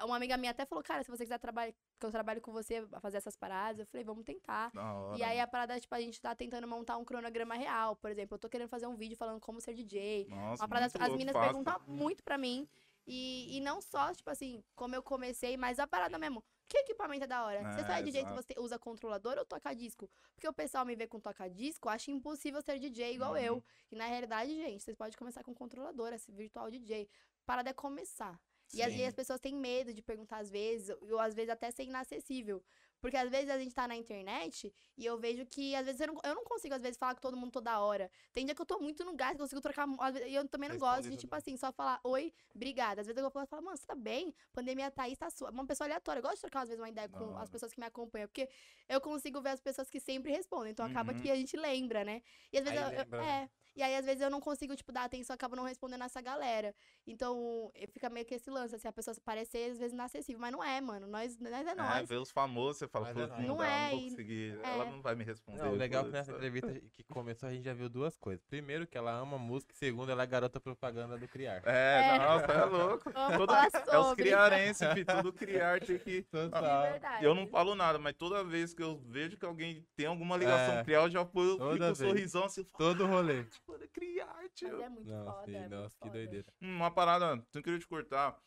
Uma amiga minha até falou, cara, se você quiser trabalhar, que eu trabalho com você a fazer essas paradas, eu falei, vamos tentar. E aí a parada, tipo, a gente tá tentando montar um cronograma real. Por exemplo, eu tô querendo fazer um vídeo falando como ser DJ. Nossa, Uma parada, as meninas perguntam muito pra mim. E, e não só, tipo assim, como eu comecei, mas a parada mesmo. Que equipamento é da hora? você só É, é DJ exato. você usa controlador ou toca disco? Porque o pessoal me vê com toca disco, acha impossível ser DJ igual Uhum. eu. E na realidade, gente, vocês podem começar com controlador, esse virtual DJ. Parada é começar. E as, e Sim. as pessoas têm medo de perguntar às vezes, ou às vezes até ser inacessível. Porque às vezes a gente tá na internet e eu vejo que às vezes eu não, eu não consigo, às vezes, falar com todo mundo toda hora. Tem dia que eu tô muito no gás, consigo trocar. E eu também não Responde gosto de, tipo assim, só falar oi, obrigada. Às vezes eu vou falar, mano, você tá bem? Pandemia tá aí, tá sua. Uma pessoa aleatória. Eu gosto de trocar, às vezes, uma ideia com hora. as pessoas que me acompanham. Porque eu consigo ver as pessoas que sempre respondem. Então acaba Uhum. que a gente lembra, né? E às vezes Aí eu, eu- lembra, né? É. E aí, às vezes, eu não consigo, tipo, dar atenção, acabo não respondendo essa galera. Então, fica meio que esse lance, assim, a pessoa parecer, às vezes, inacessível. Mas não é, mano. Nós, nós é É, nós. ver os famosos, você fala, pô, é não. Não é, não vou e- conseguir. é. Ela não vai me responder. Não, o legal é que nessa entrevista que começou a gente já viu duas coisas. Primeiro, que ela ama música. E segundo, ela é garota propaganda do Criar. É, É. nossa, é louco. Todo- É os criarenses, tudo criar tem que... Total. verdade. Eu não falo nada, mas toda vez que eu vejo que alguém tem alguma ligação É. criar, eu já fico um sorrisão assim, Todo rolê. "Pô, é criar, tio. Mas é muito Não, foda, é muito nossa, que foda. doideira. Hum, Uma parada, não queria te cortar,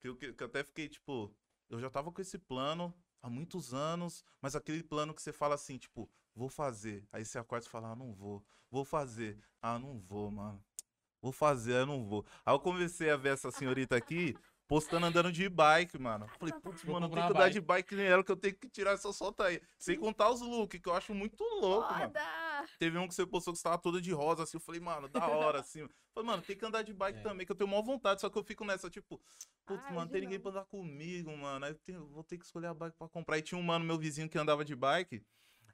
que eu, que, que eu até fiquei, tipo, eu já tava com esse plano há muitos anos, mas aquele plano que você fala assim, tipo, vou fazer. Aí você acorda e fala, ah, não vou. Vou fazer. Ah, não vou, mano. Vou fazer, eu não vou. Aí eu comecei a ver essa senhorita aqui postando andando de bike, mano. Eu Falei, putz, Vou mano, eu tenho que andar de bike nem ela, que eu tenho que tirar essa solta aí. Sem contar os looks, que eu acho muito louco, mano. Teve um que você postou que você tava toda de rosa, assim. Eu falei, mano, da hora, assim. Falei, mano, tem que andar de bike É. também, que eu tenho maior vontade. Só que eu fico nessa, tipo, putz, Ai, mano, tem ninguém pra andar comigo, mano. Aí eu tenho- vou ter que escolher a bike pra comprar. E tinha um mano, meu vizinho, que andava de bike.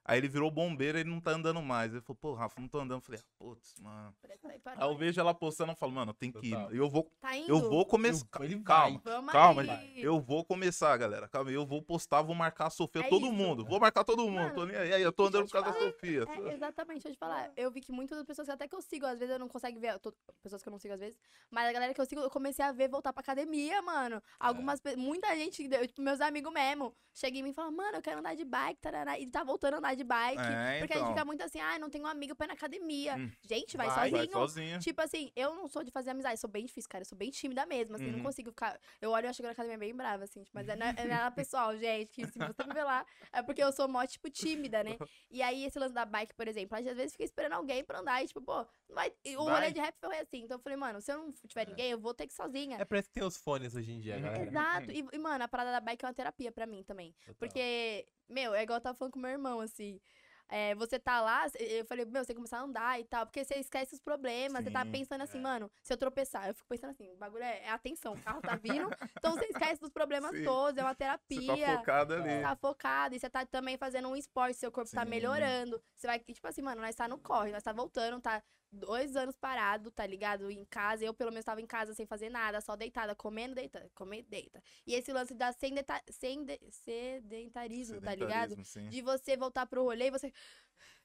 Aí ele virou bombeiro e ele não tá andando mais. Ele falou, pô, Rafa, não tô andando. Eu falei, ah, putz, mano. Aí Aí eu vejo ela postando, eu falo, mano, tem que ir. Eu vou, Tá indo? eu vou começar. Ele Calma. vai. Calma, aí. gente. Eu vou começar, galera. Calma, eu vou postar, vou marcar a Sofia, É todo isso. mundo. Vou marcar todo mundo. Mano, tô nem aí. Aí, eu tô andando por causa da. Sofia. É, exatamente, deixa eu te falar. Eu vi que muitas pessoas que até que eu sigo, às vezes eu não consigo ver, tô- pessoas que eu não sigo às vezes, mas a galera que eu sigo, eu comecei a ver voltar pra academia, mano. Algumas, pe- muita gente, tipo, meus amigos mesmo, chega em mim e fala, mano, eu quero andar de bike, tarará, e tá voltando a andar de bike. É, porque a gente então. fica muito assim, ah, não tenho um amigo pra ir na academia. Hum. Gente, vai, Vai, Vai sozinho. sozinho. Tipo assim, eu não sou de fazer amizade, sou bem difícil, cara. Eu sou bem tímida mesmo, assim, Uhum. não consigo ficar. Eu olho e eu chego na academia bem brava, assim, tipo, mas é, não é, é nada pessoal, gente. Que se você me ver lá, é porque eu sou mó, tipo, tímida, né? E aí, esse lance da bike, por exemplo, às vezes fica esperando alguém pra andar e, tipo, pô, não vai. O Vai. rolê de rap foi assim. Então eu falei, mano, se eu não tiver ninguém, eu vou ter que ir sozinha. É isso que tem os fones hoje em dia, Uhum. galera. Exato. E, e, mano, a parada da bike é uma terapia pra mim também. Total. Porque, meu, é igual eu tava falando com meu irmão, assim. É, você tá lá, eu falei, meu, você começar a andar e tal, porque você esquece os problemas, você tá Sim, pensando assim, é. mano, se eu tropeçar, eu fico pensando assim, o bagulho é, é atenção, o carro tá vindo, então você esquece dos problemas Sim. todos, é uma Você terapia. tá focado ali. Tá focado, e você tá também fazendo um esporte, seu corpo tá Sim. melhorando. Você vai, tipo assim, mano, nós tá no corre, nós tá voltando, tá dois anos parado, tá ligado? Em casa, eu pelo menos tava em casa sem fazer nada, só deitada, comendo, deita, comer, deita. E esse lance da sendeta, sende, sedentarismo, tá ligado? Sedentarismo, sim. De você voltar pro rolê e você.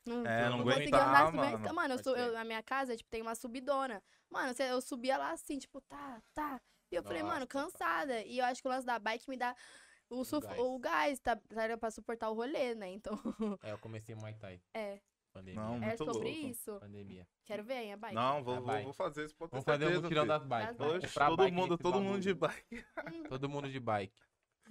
Não, É, não consegui aguentar, andar. mano. Mano, mano eu eu, na minha casa, tipo, tem uma subidona. Mano, eu subia lá assim, tipo, tá, tá. E eu falei, Nossa, mano, total. cansada. E eu acho que o lance da bike me dá o, suf- gás. o gás, tá, tá pra suportar o rolê, né? Então, É, eu comecei Muay Thai. é, Pandemia. Não, é muito sobre louco. isso. Pandemia. Quero ver, hein, a bike. Não, vou, vou, bike. vou fazer isso, pode ter Vamos fazer um filho. das bikes. Das Oxe, todo bike mundo, todo mundo de bike. Todo mundo de bike.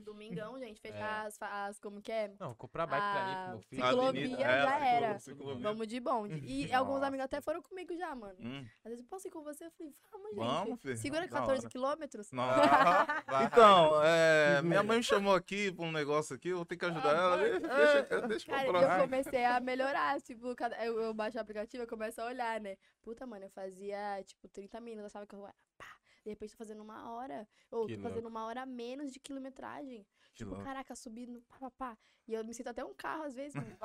Domingão, gente, É. fechar as, fa- as. Como que é? Não, comprar bike pra mim, Ah, pro meu filho. Ciclovia já é, ciclo- era. ciclovia. Vamos de bonde. E alguns Nossa. amigos até foram comigo já, mano. Hum, Às vezes eu posso ir com você, eu falei, vamos, gente. Vamos, filho. Segura Da 14 hora. quilômetros? Não. Vai. Então, é, minha mãe me chamou aqui pra um negócio aqui, eu vou ter que ajudar Ah, ela. Deixa, deixa, deixa eu Cara, comprar. eu comecei a melhorar, tipo, eu, eu baixo o aplicativo, eu começo a olhar, né? Puta, mano, eu fazia, tipo, 30 minutos, eu sabe que eu, pá, de repente tô fazendo uma hora, ou Que tô fazendo uma hora a menos de quilometragem. Tipo, louco. caraca, subindo, pá, pá, pá. E eu me sinto até um carro às vezes, mano.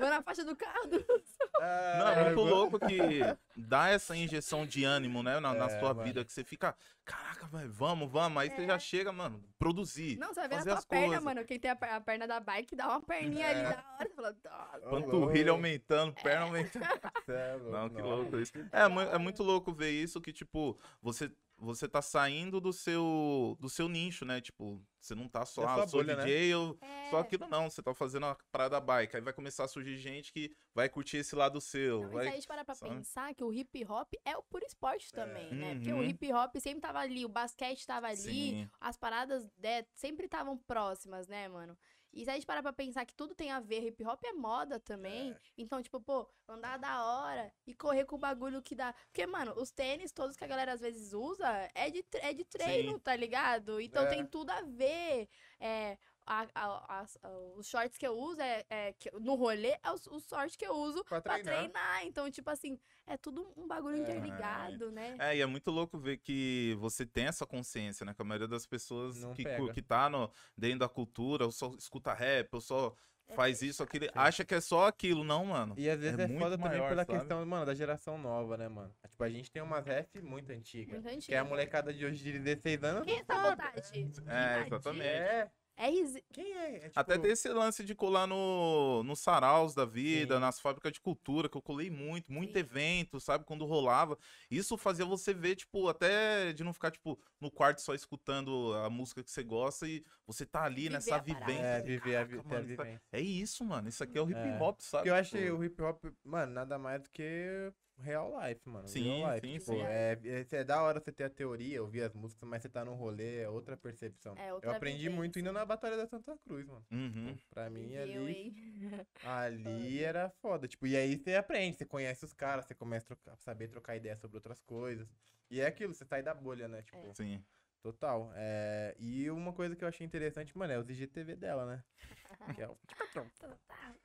Vou na faixa do carro. do- Não, é muito louco que dá essa injeção de ânimo, né, na, na É, sua mano. vida, que você fica, caraca, velho, vamos, vamos. Aí você já chega, mano, produzir. Não, você vai ver fazer na tua perna, coisas. mano. Quem tem a, a perna da bike dá uma perninha ali É. da hora. Fala. Panturrilha aumentando, perna aumentando. é Não, que louco isso. É, é muito louco ver isso que, tipo, você, você tá saindo do seu, do seu nicho, né? Tipo, você não tá só, Da ah, sou bolha, né? DJ, eu É. só aquilo não. Você tá fazendo a parada bike. Aí vai começar a surgir gente que vai curtir esse lado seu. Não, e se vai... a gente parar pra sabe? pensar que o hip hop é o puro esporte também, né? Porque o Uhum. hip hop sempre tava ali, o basquete tava ali, Sim. as paradas né, sempre estavam próximas, né, mano? E se a gente parar pra pensar que tudo tem a ver, hip hop é moda também. Então, tipo, pô, andar da hora e correr com o bagulho que dá. Porque, mano, os tênis todos que a galera às vezes usa é de, é de treino, Sim. tá ligado? Então É. tem tudo a ver. É, a- a- a- os shorts que eu uso é, é que- no rolê é os, os shorts que eu uso Pra pra treinar. treinar. Então, tipo assim, é tudo um bagulho interligado, né? É, e é muito louco ver que você tem essa consciência, né? Que a maioria das pessoas Não que, pega. que tá no, dentro da cultura, ou só escuta rap, ou só É faz isso, aquilo, acha que é só aquilo. Não, mano. E às vezes É é, muito foda também maior, pela sabe? questão, mano, da geração nova, né, mano? Tipo, a gente tem umas rap muito antigas. Muito Que é a molecada de hoje de 16 anos. Quem é essa vontade? É, exatamente. É. É RZ. Quem é? É, tipo, Até tem esse lance de colar no, no saraus da vida, Sim. nas fábricas de cultura, que eu colei muito, muito Sim. evento, sabe? Quando rolava. Isso fazia você ver, tipo, até de não ficar, tipo, no quarto só escutando a música que você gosta e você tá ali Viver nessa a vivência. É, viver a, "Caraca, vi- a mano, isso tá- vivência. É isso, mano. Isso aqui é o hip É. hop, sabe? Porque eu acho que Tipo, o hip hop, mano, nada mais do que real life, mano. Sim, real life. sim, tipo, sim. É, é, é da hora você ter a teoria, ouvir as músicas, mas você tá no rolê, é outra percepção. É eu outra aprendi muito vivência. indo na Batalha da Santa Cruz, mano. Uhum. Pra mim, ali, hein? ali era foda. Tipo, e aí você aprende, você conhece os caras, você começa a trocar- saber trocar ideia sobre outras coisas. E é aquilo, você sai da bolha, né? Tipo, É. Sim. Total. É, E uma coisa que eu achei interessante, mano, é os IGTV dela, né? Que é o...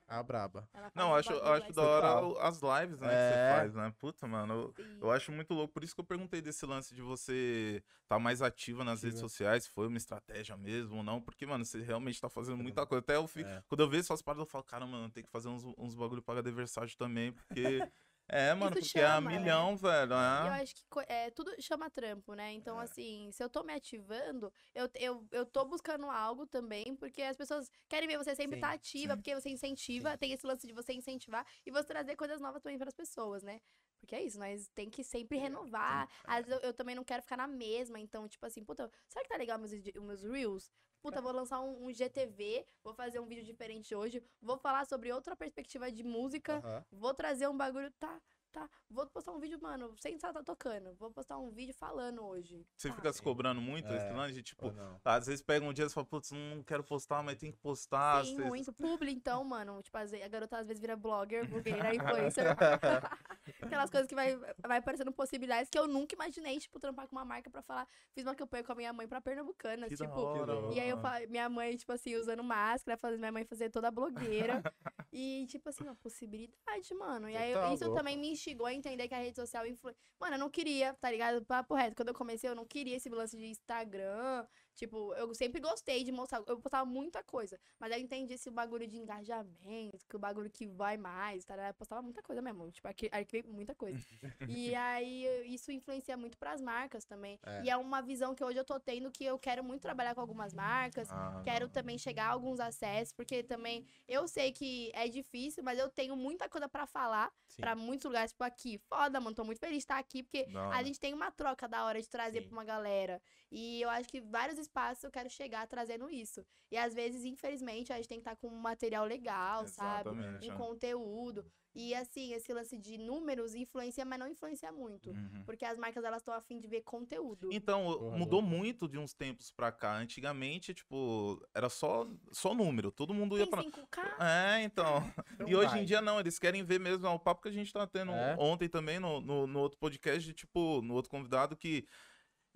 A braba. Não, acho, acho da hora as lives, né, que É. você faz, né? Puta, mano, eu, eu acho muito louco. Por isso que eu perguntei desse lance de você estar mais ativa nas redes Ativa. sociais, se foi uma estratégia mesmo ou não. Porque, mano, você realmente tá fazendo muita coisa. Até eu fico, É. quando eu vejo suas paradas, eu falo, cara, mano, tem que fazer uns, uns bagulho para adversário também, porque... É, mano, Isso porque é a chama, né? milhão, velho. E eu É. acho que é, tudo chama trampo, né? Então, É. assim, se eu tô me ativando, eu, eu, eu tô buscando algo também, porque as pessoas querem ver você sempre Sim, estar ativa, sim. porque você incentiva, Sim. tem esse lance de você incentivar e você trazer coisas novas também para as pessoas, né? Porque é isso, nós tem que sempre renovar. Às vezes eu, eu também não quero ficar na mesma, então, tipo assim, puta, será que tá legal meus, meus Reels? Puta, vou lançar um, um GTV, vou fazer um vídeo diferente hoje, vou falar sobre outra perspectiva de música, Aham. Vou trazer um bagulho, tá, tá. Vou postar um vídeo, mano, sem estar tá tocando. Vou postar um vídeo falando hoje. Você tá. fica se cobrando muito esse É. lance de, tipo... Às vezes pega um dia e fala, putz, não quero postar, mas tem que postar. Sim, você- muito. Publi, então, mano. Tipo, às vezes- a garota às vezes vira blogger, blogueira, influencer. Aquelas coisas que vai, vai aparecendo possibilidades que eu nunca imaginei, tipo, trampar com uma marca pra falar. Fiz uma campanha com a minha mãe pra Pernambucanas, Que da tipo. hora, E aí eu minha mãe, tipo assim, usando máscara, fazendo minha mãe fazer toda blogueira. e, tipo assim, uma possibilidade, mano. E aí eu- Total, isso louco. também me instigou a entender que a rede social influi. Mano, eu não queria, tá ligado? Papo reto. Quando eu comecei, eu não queria esse lance de Instagram. Tipo, eu sempre gostei de mostrar. Eu postava muita coisa. Mas eu entendi esse bagulho de engajamento, que o bagulho que vai mais, tá? Eu postava muita coisa mesmo. Tipo, arqui- arquivei muita coisa. e aí isso influencia muito pras marcas também. É. E é uma visão que hoje eu tô tendo que eu quero muito trabalhar com algumas marcas. Ah, Quero não. também chegar a alguns acessos, porque também eu sei que é difícil, mas eu tenho muita coisa pra falar pra muitos lugares, tipo aqui. Foda, mano, tô muito feliz de estar aqui, porque Da a gente tem uma troca da hora de trazer Sim. pra uma galera. E eu acho que vários espaços eu quero chegar trazendo isso. E às vezes, infelizmente, a gente tem que estar com um material legal, sabe? Exatamente, Um é. conteúdo. E assim, esse lance de números influencia, mas não influencia muito. Uhum. Porque as marcas, elas estão afim de ver conteúdo. Então, Porra, mudou muito de uns tempos pra cá. Antigamente, tipo, era só, só número. Todo mundo ia pra. 5K? É, então. Então e hoje em dia não, eles querem ver mesmo. é O papo que a gente tá tendo É. ontem também no, no, no outro podcast, de, tipo, no outro convidado, que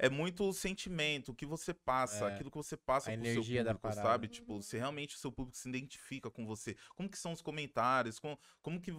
é muito o sentimento, o que você passa, É. aquilo que você passa A pro energia seu público, sabe? Tipo, se realmente o seu público se identifica com você. Como que são os comentários, como, como que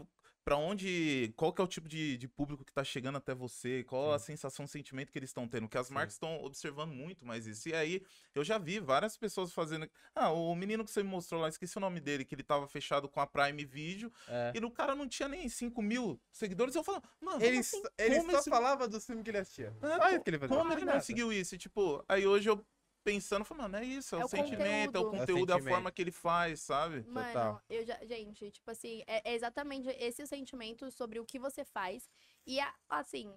pra onde. Qual que é o tipo de, de público que tá chegando até você? Qual a Sim. sensação, o sentimento que eles estão tendo? Que as Sim. marcas estão observando muito mais isso. E aí, eu já vi várias pessoas fazendo. Ah, o menino que você me mostrou lá, esqueci o nome dele, que ele tava fechado com a Prime Video. É. E o cara não tinha nem 5 mil seguidores. Eu falo, mano, Ele, como, só- ele Como só esse- falava do filme que ele assistia. É, Só isso que ele fazia. como ele conseguiu isso? E, tipo, aí hoje eu pensando, falando, mano, é isso, é, É o sentimento, é o conteúdo. conteúdo, é a forma que ele faz, sabe? Mano, Total. eu já. Gente, tipo assim, é, é exatamente esse o sentimento sobre o que você faz. E a- assim,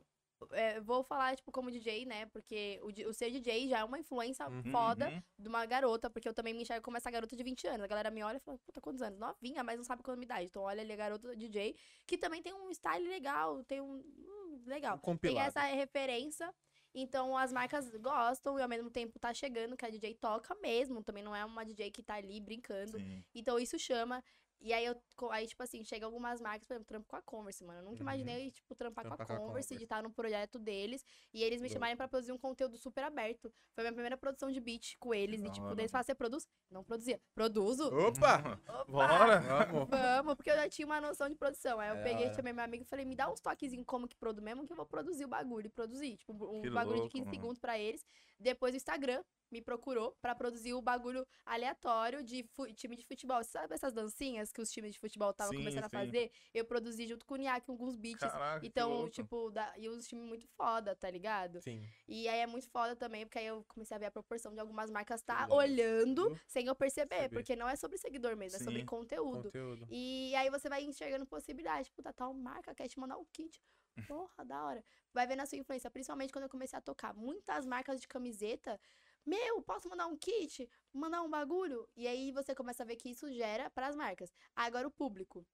é, vou falar, tipo, como DJ, né? Porque o, o ser DJ já é uma influência Uhum. foda Uhum. de uma garota, porque eu também me enxergo como essa garota de 20 anos. A galera me olha e fala, puta, quantos anos? Novinha, mas não sabe qual é a minha idade. Então, olha ali a garota DJ, que também tem um style legal, tem um. hum, legal. Um Tem essa referência. Então as marcas gostam e ao mesmo tempo tá chegando que a DJ toca mesmo. Também não é uma DJ que tá ali brincando. Sim. Então isso chama. E aí eu aí, tipo assim, chega algumas marcas, por exemplo, trampo com a Converse, mano. Eu nunca Uhum. imaginei, tipo, trampar com Trampar a com a Converse, Converse. de estar num projeto deles. E eles me chamarem pra produzir um conteúdo super aberto. Foi a minha primeira produção de beat com eles. Da E, tipo, eles falam, você produz? Não produzia. Produzo? Opa! Opa! Bora! Vamos. Vamos, porque eu já tinha uma noção de produção. Aí eu É, peguei, hora. chamei meu amigo e falei, me dá uns toquezinhos como que produz mesmo, que eu vou produzir o bagulho. E produzir, tipo, um Que bagulho louco, de 15 mano. segundos pra eles. Depois o Instagram me procurou pra produzir o bagulho aleatório de time de futebol. Sabe essas dancinhas que os times de futebol estavam Sim, começando a sim. fazer? Eu produzi junto com o Niak alguns beats. Caraca, Então, tipo, da... e os times muito foda, tá ligado? Sim. E aí é muito foda também, porque aí eu comecei a ver a proporção de algumas marcas tá olhando Uhum. sem eu perceber, Perceber. porque não é sobre seguidor mesmo, é sobre Sim. conteúdo. Conteúdo. E aí você vai enxergando possibilidades. Puta, tal marca quer te mandar um kit. Porra, da hora. Vai vendo a sua influência. Principalmente quando eu comecei a tocar. Muitas marcas de camiseta. Meu, posso mandar um kit? Mandar um bagulho? E aí você começa a ver que isso gera pras marcas. Agora o público.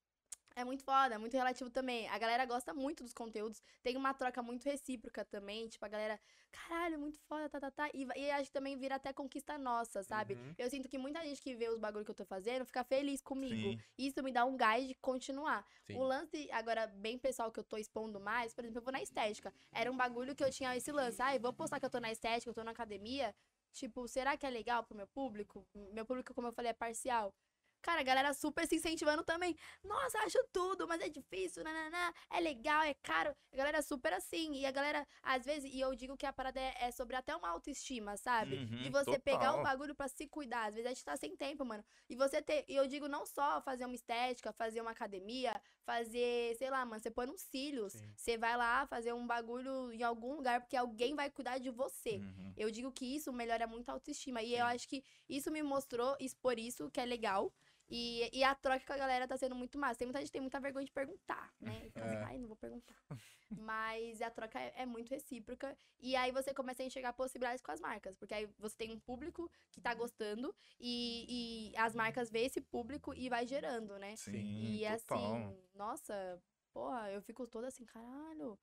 É muito foda, é muito relativo também. A galera gosta muito dos conteúdos. Tem uma troca muito recíproca também. Tipo, a galera, caralho, muito foda, tá, tá, tá. E, e acho que também vira até conquista nossa, sabe? Uhum. Eu sinto que muita gente que vê os bagulhos que eu tô fazendo fica feliz comigo. Sim. Isso me dá um gás de continuar. Sim. O lance, agora, bem pessoal que eu tô expondo mais, por exemplo, eu vou na estética. Era um bagulho que eu tinha esse lance. Ai, vou postar que eu tô na estética, eu tô na academia. Tipo, será que é legal pro meu público? Meu público, como eu falei, é parcial. Cara, a galera super se incentivando também. Nossa, acho tudo, mas é difícil, nananá, é legal, é caro. A galera é super assim. E a galera, às vezes, e eu digo que a parada é, é sobre até uma autoestima, sabe? Uhum, de você pegar o total. bagulho pra se cuidar. Às vezes a gente tá sem tempo, mano. E você ter, e eu digo não só fazer uma estética, fazer uma academia, fazer, sei lá, mano, você põe uns cílios. Sim. Você vai lá fazer um bagulho em algum lugar, porque alguém vai cuidar de você. Uhum. Eu digo que isso melhora muito a autoestima. E eu Sim. acho que isso me mostrou expor isso, que é legal. E, e a troca com a galera tá sendo muito massa. Tem muita gente que tem muita vergonha de perguntar, né? Fica assim, É. Ai, não vou perguntar. Mas a troca é, é muito recíproca. E aí você começa a enxergar possibilidades com as marcas. Porque aí você tem um público que tá gostando. E, e as marcas vê esse público e vai gerando, né? Sim, E total. assim, nossa, porra, eu fico toda assim, caralho.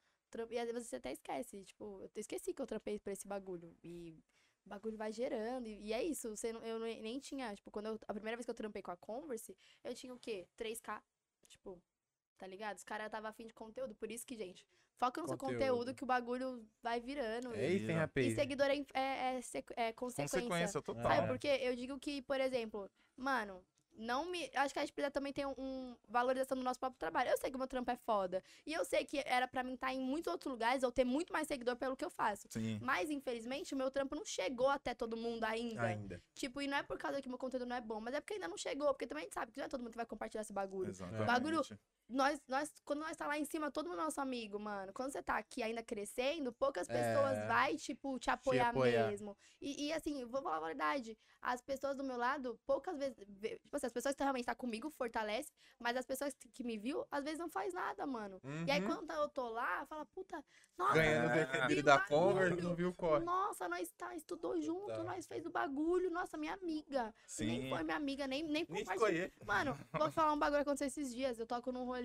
E às vezes você até esquece, tipo, eu esqueci que eu trampei pra esse bagulho. E o bagulho vai gerando. E, e é isso, você não- eu nem tinha, tipo, quando eu, a primeira vez que eu trampei com a Converse, eu tinha o quê? 3K, tipo, tá ligado? Os caras estavam afim de conteúdo. Por isso que, gente, foca no seu Conteúdo. conteúdo que o bagulho vai virando. É isso, hein, E- rapaz? E seguidor é, é, é é consequência. Consequência total. Sabe, É. porque eu digo que, por exemplo, mano, não me. Acho que a gente precisa também ter um, um valorização do nosso próprio trabalho. Eu sei que o meu trampo é foda. E eu sei que era pra mim estar em muitos outros lugares ou ter muito mais seguidor pelo que eu faço. Sim. Mas, infelizmente, o meu trampo não chegou até todo mundo ainda. Ainda. Tipo, e não é por causa que meu conteúdo não é bom, mas é porque ainda não chegou. Porque também a gente sabe que não é todo mundo que vai compartilhar esse bagulho. Exatamente. Bagulho- Nós, nós, quando nós tá lá em cima, todo mundo é nosso amigo, mano. Quando você tá aqui ainda crescendo, poucas pessoas É. vai, tipo, te apoiar, apoiar. mesmo. E, e, assim, vou falar a verdade, as pessoas do meu lado, poucas vezes, tipo assim, as pessoas que realmente tá comigo fortalece, mas as pessoas que me viu, às vezes não faz nada, mano. E aí Uhum. quando eu tô lá, fala, puta, nossa, Ganhando vi o da. Converse, não viu o corre. Nossa, nós tá, estudou junto, Tá. nós fez o bagulho, nossa, minha amiga. Nem Sim. foi minha amiga, nem, nem Nem compartilhou. Mano, vou falar um bagulho que aconteceu esses dias. Eu toco num rolê.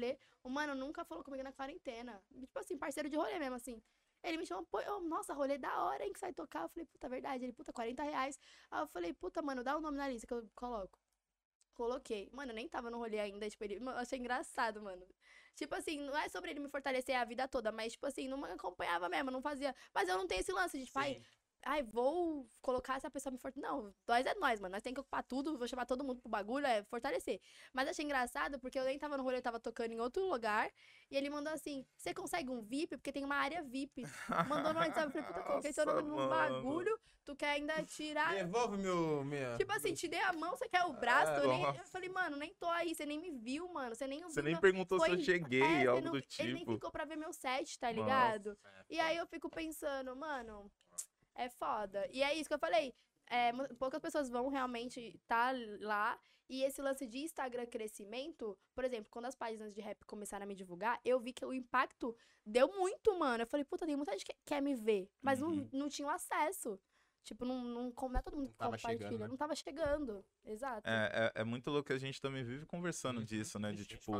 O mano nunca falou comigo na quarentena. Tipo assim, parceiro de rolê mesmo, assim. Ele me chamou, pô, eu, nossa, rolê da hora, hein, que vai tocar. Eu falei, puta, verdade. Ele, puta, 40 reais. Aí eu falei, puta, mano, dá o nome na lista que eu coloco. Coloquei. Mano, eu nem tava no rolê ainda, tipo, ele. Eu achei engraçado, mano. Tipo assim, não é sobre ele me fortalecer a vida toda, mas, tipo assim, não acompanhava mesmo, não fazia. Mas eu não tenho esse lance de, tipo, ai, ai, vou colocar essa pessoa me fortalecer. Não, nós é nós, mano. Nós tem que ocupar tudo, vou chamar todo mundo pro bagulho, é fortalecer. Mas achei engraçado porque eu nem tava no rolê, eu tava tocando em outro lugar. E ele mandou assim: você consegue um VIP? Porque tem uma área VIP. Mandou no WhatsApp, eu falei, puta, coloquei seu nome Nossa, num mano. bagulho, tu quer ainda tirar. Devolve meu. Minha... Tipo assim, te dei a mão, você quer o braço? Ah, eu, nem- nossa. eu falei, mano, nem tô aí, você nem me viu, mano. Você nem Você nem perguntou se foi- eu cheguei, é, algo não- do Ele nem tipo. ficou pra ver meu set, tá Nossa. ligado? É, E aí eu fico pensando, mano, é foda. E é isso que eu falei. é, poucas pessoas vão realmente tá lá. E esse lance de Instagram crescimento, por exemplo, quando as páginas de rap começaram a me divulgar, eu vi que o impacto deu muito, mano. Eu falei, puta, tem muita gente que quer me ver, mas Uhum. não, não tinha acesso. Tipo, não, não, como não é todo mundo que Não compartilha. chegando, né? Não tava chegando. Exato. É, é, é muito louco que a gente também vive conversando Uhum. disso, né? De tipo.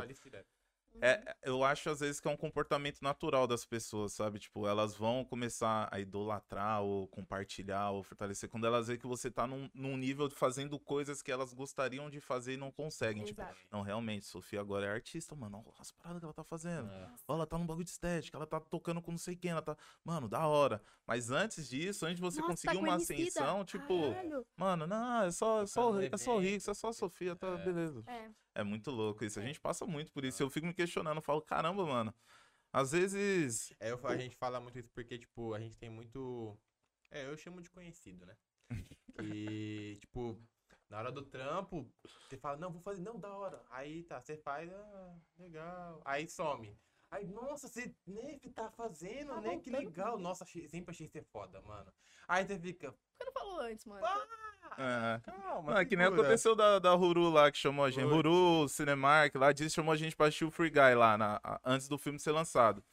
Direto. Uhum. É, eu acho às vezes que é um comportamento natural das pessoas, sabe? Tipo, elas vão começar a idolatrar ou compartilhar ou fortalecer quando elas veem que você tá num, num nível de fazendo coisas que elas gostariam de fazer e não conseguem. Tipo, Exato. não, realmente, Sofia agora é artista, mano. Olha as paradas que ela tá fazendo. É. Ó, ela tá num bagulho de estética, ela tá tocando com não sei quem, ela tá. Mano, da hora. Mas antes disso, antes de você Nossa, conseguir tá uma ascensão, tipo, Caralho. mano, não, é só, é só, no Rick, é só o evento, Rick, é só a Sofia, tá é. beleza. É. É muito louco isso. A É. gente passa muito por isso. Eu fico me questionando, eu falo, caramba, mano. Às vezes. É, eu, a gente fala muito isso porque, tipo, a gente tem muito. É, eu chamo de conhecido, né? E, tipo, na hora do trampo, você fala, não, vou fazer, não, da hora. Aí tá, você faz, ah, legal. Aí some. Aí, nossa, você nem tá fazendo, Tá né? Que legal. Nossa, sempre achei você foda, mano. Aí você fica, Por que não falou antes, mano? É. calma, Não, é que nem aconteceu da, da Ruru lá, que chamou a gente. Foi. Ruru, Cinemark, lá, disse chamou a gente pra assistir o Free Guy lá, na- a- antes do filme ser lançado.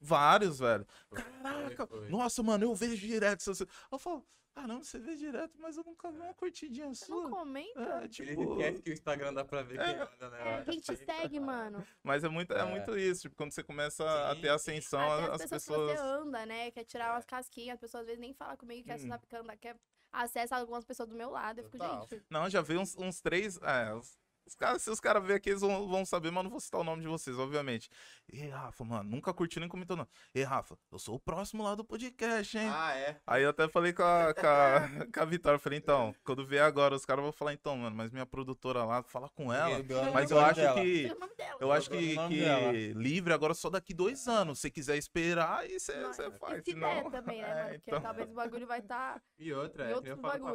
Vários, velho. Foi, Caraca, foi. nossa, mano, eu vejo direto. Eu falo, caramba, você vê direto, mas eu nunca vi uma curtidinha Você não sua. comenta? É, Ele tipo, esquece que o Instagram dá pra ver quem anda, né? É, quem te segue, mano? mas é muito, é. É. muito isso. Tipo, quando você começa a Sim, ter sim. ascensão, Até as as pessoas, pessoas. que você anda, né? Quer tirar É. umas casquinhas, as pessoas às vezes nem falam comigo, quer, Hum. que anda- quer acessa algumas pessoas do meu lado. Eu fico, Total. gente, Não, já veio uns, uns três. É, os, os caras, se os caras verem aqui, eles vão, vão saber, mas não vou citar o nome de vocês, obviamente. E Rafa, mano, nunca curtiu nem comentou, não. E Rafa, eu sou o próximo lá do podcast, hein? Ah, é. Aí eu até falei com a, com a, com a Vitória, falei, então, quando vier agora, os caras vão falar, então, mano, mas minha produtora lá, fala com ela. Mas eu acho que. dela. Eu Qual acho é que, que livre agora só daqui dois anos. Se quiser esperar, aí você você e faz. se senão- der também, né, É, mano? Porque então. talvez o bagulho vai estar. Tá... E outra, é que eu mano,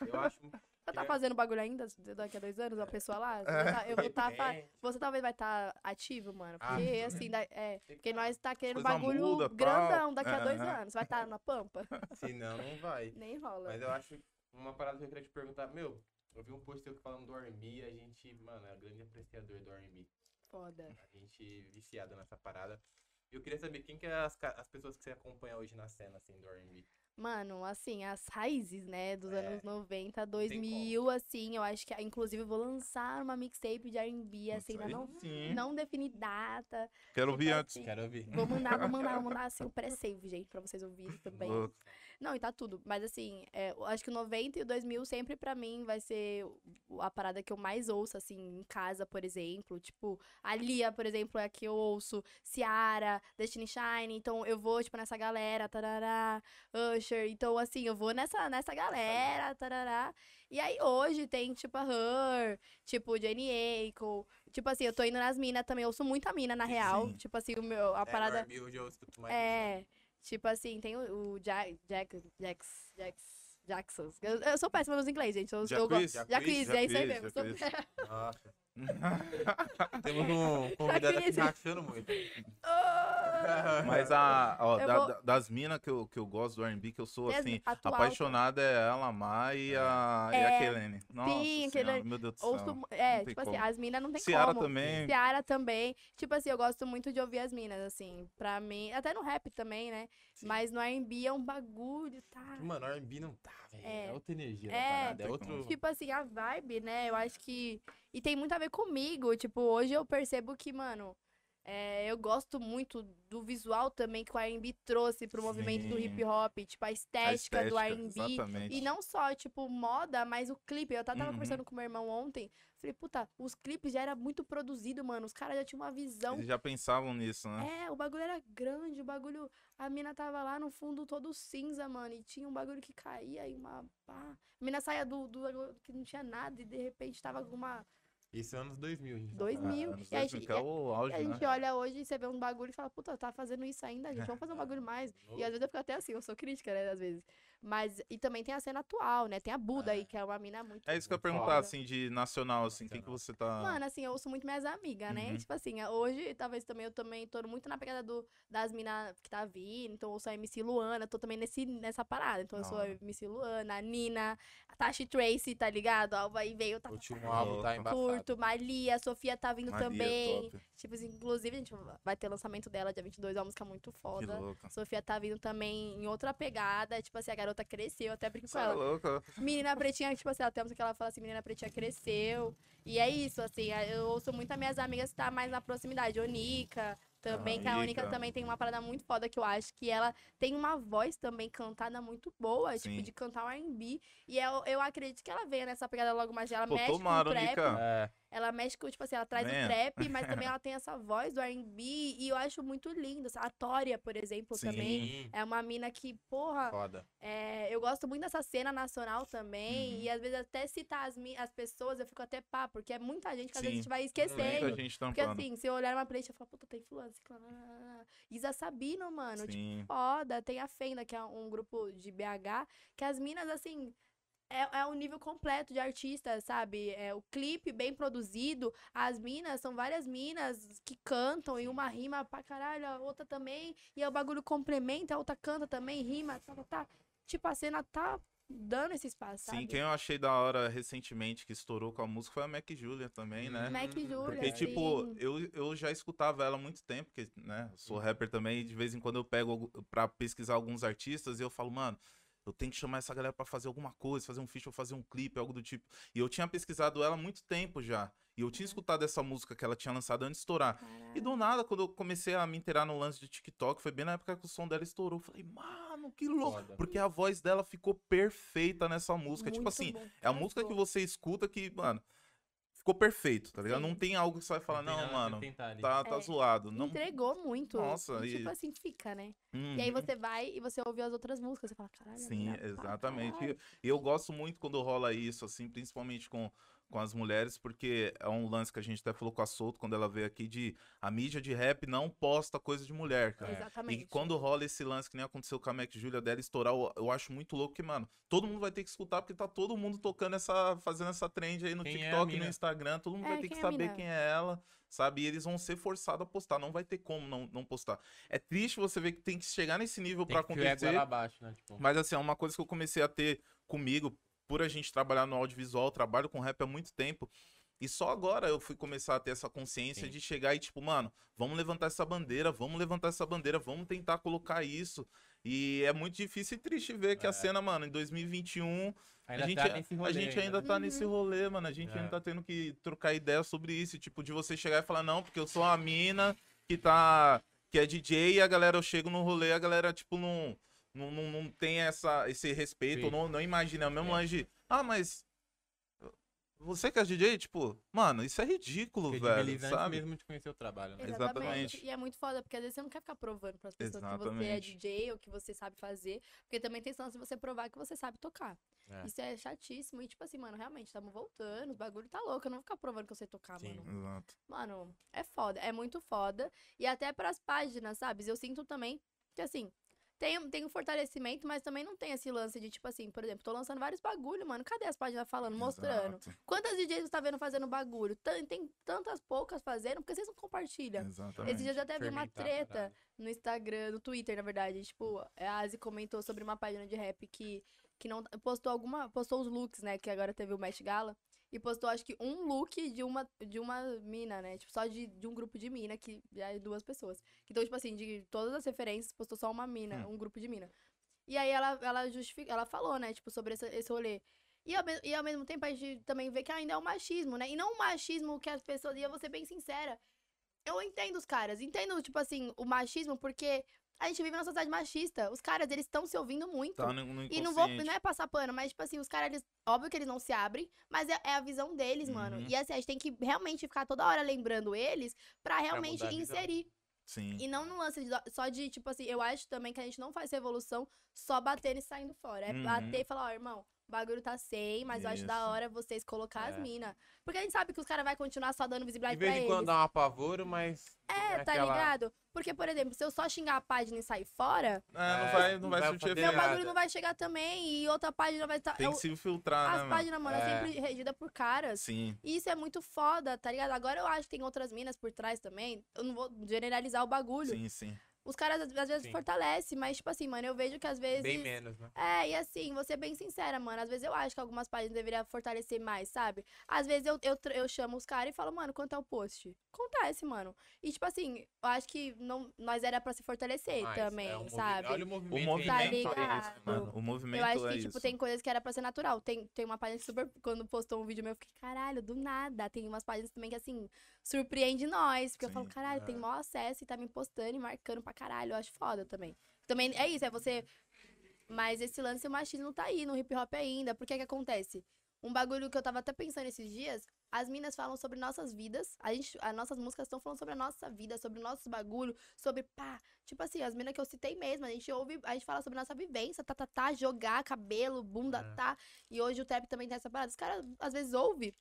eu acho... Você tá É. fazendo bagulho ainda daqui a dois anos, a pessoa lá? Eu vou É. tá- Eu vou estar. Depende. Você talvez vai estar ativo, mano. Ah, Porque, sim. assim, é. Porque nós tá querendo bagulho muda, grandão daqui a dois Aham. anos. Vai estar na pampa? Senão, não vai. Nem rola. Mas eu acho uma parada que eu queria te perguntar. Meu, eu vi um post seu falando do R&B a gente, mano, é grande apreciador do R&B. Foda. A gente viciado nessa parada. E eu queria saber quem que é as, as pessoas que você acompanha hoje na cena, assim, do R&B. Mano, assim, as raízes, né, dos É, anos 90, tem 2000, assim, eu acho que, inclusive, eu vou lançar uma mixtape de R&B, assim, ainda não, sim. não defini data. Quero ouvir Tipo antes. assim, Quero ouvir. Vou mandar, vou mandar, vou mandar, assim, o pré-save, gente, pra vocês ouvirem também. Louco. Não, e tá tudo. Mas assim, é, eu acho que o 90 e o 2000 sempre pra mim vai ser a parada que eu mais ouço, assim, em casa, por exemplo. Tipo, a Lia, por exemplo, é a que eu ouço. Ciara, Destiny Shine. Então eu vou, tipo, nessa galera, tarará, Usher. Então, assim, eu vou nessa, nessa galera, tarará. E aí hoje tem, tipo, a Her, tipo, Jenny Aiko. Tipo assim, eu tô indo nas minas também. Eu ouço muita mina, na real. Sim. Tipo assim, o meu, a É, parada. hoje eu escuto mais. É, tipo assim, tem o, o Jack, Jack, Jax, Jax, Jackson. Eu, eu sou péssima nos inglês, gente. Eu, eu Jacquees? gosto. Jacquees, é isso aí Jacquees, mesmo. Sou- Jacquees. Nossa. Temos um convidado aqui Esse- rachando muito. Ah! Mas a, ó, Eu da- vou- da- das minas que eu, que eu gosto do R&B, que eu sou, assim, atual apaixonado é a Lamar e a, e a É, Kelene. Nossa sim, Kelene. meu Deus do Ouço, céu. mu- é, tipo assim, como. as minas não tem Ciara como. também. Ciara também. Tipo assim, eu gosto muito de ouvir as minas, assim. Pra mim, até no rap também, né? Sim. Mas no R&B é um bagulho, tá? Mano, R&B não tá, velho. É. É. outra energia É. da parada. É outro... Tipo assim, a vibe, né? Eu acho que. E tem muito a ver comigo. Tipo, hoje eu percebo que, mano. É, eu gosto muito do visual também que o R&B trouxe pro movimento do Sim. hip hop, tipo a A estética, do estética, R&B. E não só, tipo, moda, mas o clipe. Eu tava tava Uhum. conversando com meu irmão ontem. Falei, puta, os clipes já era muito produzido, mano. Os caras já tinham uma visão. Eles já pensavam nisso, né? É, o bagulho era grande, o bagulho. A mina tava lá no fundo todo cinza, mano. E tinha um bagulho que caía e uma. Pá. A mina saía do, do que não tinha nada e de repente tava com uma. Isso é anos 2000, gente. tá 2000. falando. mil. anos E a 2000, gente- é o E auge, a gente né? olha hoje e você vê um bagulho e fala, puta, tá fazendo isso ainda, gente. Vamos fazer um bagulho mais. E às vezes eu fico até assim, eu sou crítica, né, às vezes. Mas, e também tem a cena atual, né? Tem a Buda aí, que é uma mina muito. É isso que eu ia Foda. perguntar, assim, de nacional, assim, quem que você tá... Mano, assim, eu ouço muito minhas amigas, né? Uhum. Tipo assim, hoje, talvez também eu também tô muito na pegada do, das minas que tá vindo. Então eu ouço a MC Luana, tô também nesse, nessa parada. Então eu sou a Ah. MC Luana, a Nina, a Tashi Tracy, tá ligado? A Alva aí veio, tá, O último tá, álbum tá embaçado. curto, Malia, a Sofia tá vindo Maria, também. top. Tipo assim, inclusive, a gente vai ter lançamento dela dia 22, é uma música muito Que foda. Sofia tá vindo também em outra pegada. Tipo assim, a garota cresceu, eu até brinco Você com é ela. louco. Menina Pretinha, tipo assim, ela tem uma música que ela fala assim, Menina Pretinha cresceu. E é isso, assim, eu ouço muito as minhas amigas que tá mais na proximidade. Onica, também, que a Onica. também tem uma parada muito foda que eu acho que ela tem uma voz também cantada muito boa, Sim. tipo, de cantar o R&B. E eu, eu acredito que ela venha nessa pegada logo mais. Ela Pô, mexe tomara, com o trap. É, Ela mexe com, tipo assim, ela traz Venha. o trap, mas também ela tem essa voz do R&B. E eu acho muito lindo. A Tória, por exemplo, Sim. também. É uma mina que, porra, foda. é, eu gosto muito dessa cena nacional também. Uhum. E às vezes até citar as, as pessoas, eu fico até pá, porque é muita gente que às Sim. vezes a gente vai Muita esquecendo. gente Porque trampando. assim, se eu olhar uma playlist, eu falo, puta, tem fulano, ciclano. Isa Sabino, mano, tipo, Sim. foda. Tem a Fenda, que é um grupo de BH, que as minas, assim, é, é um nível completo de artistas, sabe? É o clipe bem produzido, as minas, são várias minas que cantam e uma rima pra caralho, a outra também, e aí o bagulho complementa, a outra canta também, rima, tá, tá, tá. Tipo, a cena tá dando esse espaço, Sim, sabe? quem eu achei da hora recentemente que estourou com a música foi a Mac Julia também, né? Mac Julia, Porque, sim. tipo, eu, eu já escutava ela há muito tempo, porque, né, sou Uhum. rapper também, de vez em quando eu pego pra pesquisar alguns artistas e eu falo, mano, eu tenho que chamar essa galera pra fazer alguma coisa, fazer um feat ou fazer um clipe, algo do tipo. E eu tinha pesquisado ela há muito tempo já. E eu tinha escutado essa música que ela tinha lançado antes de estourar. E Caralho. do nada, quando eu comecei a me inteirar no lance de TikTok, foi bem na época que o som dela estourou. Eu falei, mano, que louco. Foda. Porque a voz dela ficou perfeita nessa música. tipo Muito assim, bom, é a música que você escuta que, mano, ficou perfeito, tá ligado? Sim. Não tem algo que você vai falar, não, a mano, tá, tá É. zoado. Não... Entregou muito. Nossa, e, e- tipo assim, fica, né? Uhum. E aí você vai e você ouve as outras músicas, você fala, caralho. Sim, exatamente. E eu gosto muito quando rola isso, assim, principalmente com, com as mulheres, porque é um lance que a gente até falou com a Souto quando ela veio aqui de a mídia de rap não posta coisa de mulher, cara. Exatamente. E quando rola esse lance que nem aconteceu com a Mac Julia dela estourar, eu, eu acho muito louco que, mano, todo mundo vai ter que escutar, porque tá todo mundo tocando essa, fazendo essa trend aí no Quem é TikTok, no mina? Instagram, todo mundo É, vai ter que é saber quem é ela, sabe? E eles vão ser forçados a postar, não vai ter como não, não postar. É triste você ver que tem que chegar nesse nível o ego acontecer. abaixo, né? Tipo, Mas assim, é uma coisa que eu comecei a ter comigo, por a gente trabalhar no audiovisual, trabalho com rap há muito tempo. E só agora eu fui começar a ter essa consciência Sim. de chegar e, tipo, mano, vamos levantar essa bandeira, vamos levantar essa bandeira, vamos tentar colocar isso. E é muito difícil e triste ver que a É. cena, mano, em 2021, ainda a gente, tá nesse rolê a gente ainda tá Uhum. nesse rolê, mano. A gente É. ainda tá tendo que trocar ideia sobre isso. Tipo, de você chegar e falar, não, porque eu sou uma mina que tá. que é DJ e a galera, eu chego no rolê, a galera, tipo, não. Não, não, não tem essa, esse respeito, Sim. não, não imagina. É o mesmo É. lance de, ah, mas. Você que é DJ, tipo, mano, isso é ridículo, velho, credibiliza antes sabe? mesmo de conhecer o trabalho, né? Exatamente. E é muito foda, porque às vezes você não quer ficar provando pras pessoas que você é Exatamente. DJ ou que você sabe fazer. Porque também tem chance de você provar que você sabe tocar. É. Isso é chatíssimo. E tipo assim, mano, realmente, estamos voltando, os bagulho tá louco. Eu não vou ficar provando que eu sei tocar, Sim. mano. Exato. Mano, é foda, é muito foda. E até pras páginas, sabe? Eu sinto também que assim. Tem, tem um fortalecimento, mas também não tem esse lance de, tipo assim, por exemplo, tô lançando vários bagulho, mano. Cadê as páginas falando, mostrando? Exato. Quantas DJs você tá vendo fazendo bagulho? Tan- Tem tantas poucas fazendo, porque vocês não compartilham. Exatamente. Esses dias eu até vi uma treta no Instagram, no Twitter, na verdade. Tipo, a Asi comentou sobre uma página de rap que, que não postou alguma. Postou os looks, né? Que agora teve o Met Gala. E postou, acho que, um look de uma, de uma mina, né? Tipo, só de, de um grupo de mina, que já é duas pessoas. Então, tipo assim, de todas as referências, postou só uma mina, um grupo de mina. E aí ela, ela justifica, ela falou, né, tipo, sobre esse, esse rolê. E ao, e ao mesmo tempo a gente também vê que ainda é um machismo, né? E não um machismo que as pessoas. E eu vou ser bem sincera. eu entendo os caras, entendo, tipo assim, o machismo, porque a gente vive numa sociedade machista. Os caras, eles estão se ouvindo muito. Tá no, no E não vou, não é passar pano, mas, tipo assim, os caras, eles, óbvio que eles não se abrem, mas é, é a visão deles, mano. Uhum. E assim, a gente tem que realmente ficar toda hora lembrando eles pra realmente mudar a visão. inserir. Sim. E não no lance de- só de, tipo assim, eu acho também que a gente não faz revolução só batendo e saindo fora. É Uhum. bater e falar, ó, irmão, o bagulho tá sem, mas eu acho da Isso. hora vocês colocar as É. minas. Porque a gente sabe que os caras vão continuar só dando De visibilidade vez pra em eles. quando dá um apavoro, mas. não É, tá aquela- ligado? Porque, por exemplo, se eu só xingar a página e sair fora, É, não É, vai, não vai vai surtir fazer meu nada. bagulho não vai chegar também e outra página vai estar. Tem que se filtrar, né, As mano? páginas, mano, é É. sempre regida por caras. Sim. E isso é muito foda, tá ligado? Agora eu acho que tem outras minas por trás também. Eu não vou generalizar o bagulho. Sim, sim. Os caras às vezes Sim. fortalecem, mas, tipo assim, mano, eu vejo que às vezes. Bem menos, né? É, e assim, vou ser bem sincera, mano. Às vezes eu acho que algumas páginas deveriam fortalecer mais, sabe? Às vezes eu, eu, eu chamo os caras e falo, mano, quanto é o post? Acontece, mano. E, tipo assim, eu acho que não, nós era pra se fortalecer Mas também, é um movi- sabe? Olha o O movimento. que movimento a é isso, mano. O movimento Eu acho é que, isso. tipo, tem coisas que era pra ser natural. Tem, tem uma página que super. Quando postou um vídeo meu, eu fiquei, caralho, do nada. Tem umas páginas também que, assim, surpreende nós. Porque eu falo, Sim, caralho, tem é. maior acesso e tá me postando e marcando pra caralho. Eu acho foda também. Também é isso, é você. Mas esse lance, o machismo tá aí no hip hop ainda. Porque que acontece? Um bagulho que eu tava até pensando esses dias, as minas falam sobre nossas vidas. A gente, as nossas músicas estão falando sobre a nossa vida, sobre o nosso bagulho, sobre pá. Tipo assim, as minas que eu citei mesmo, a gente ouve, a gente fala sobre nossa vivência, tá, tá, tá, jogar cabelo, bunda, É. tá. E hoje o trap também tem essa parada. Os caras às vezes ouvem,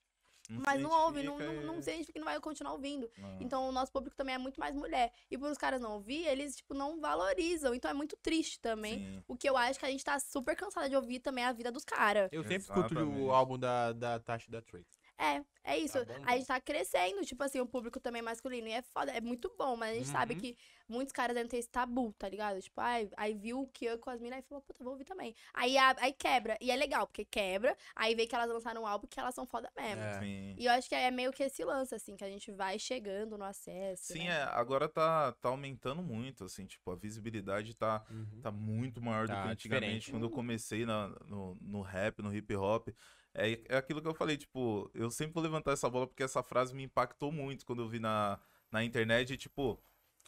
Não mas não ouve, não, não, não e- se identifica e não vai continuar ouvindo. Não. Então o nosso público também é muito mais mulher. E por os caras não ouvir, eles, tipo, não valorizam. Então é muito triste também. Sim. O que eu acho que a gente tá super cansada de ouvir também é a vida dos caras. Eu sempre escuto Exatamente. o álbum da, da Tasha e da Trace. É, é isso. Tá bom, a gente tá crescendo, tipo assim, o público também masculino. E é foda, é muito bom, mas a gente sabe Uhum. que muitos caras devem ter esse tabu, tá ligado? Tipo, ai, aí viu o que eu com as minas e falou, puta, vou ouvir também. Aí, a- aí quebra. E é legal, porque quebra, aí vê que elas lançaram um álbum que elas são foda mesmo. É. Sim. E eu acho que é meio que esse lance, assim, que a gente vai chegando no acesso. Sim, né? é, agora tá, tá aumentando muito, assim, tipo, a visibilidade tá, Uhum. tá muito maior do Tá que antigamente, diferente. quando eu comecei na, no, no rap, no hip hop. É, é aquilo que eu falei, tipo, eu sempre vou levantar essa bola porque essa frase me impactou muito quando eu vi na, na internet, tipo,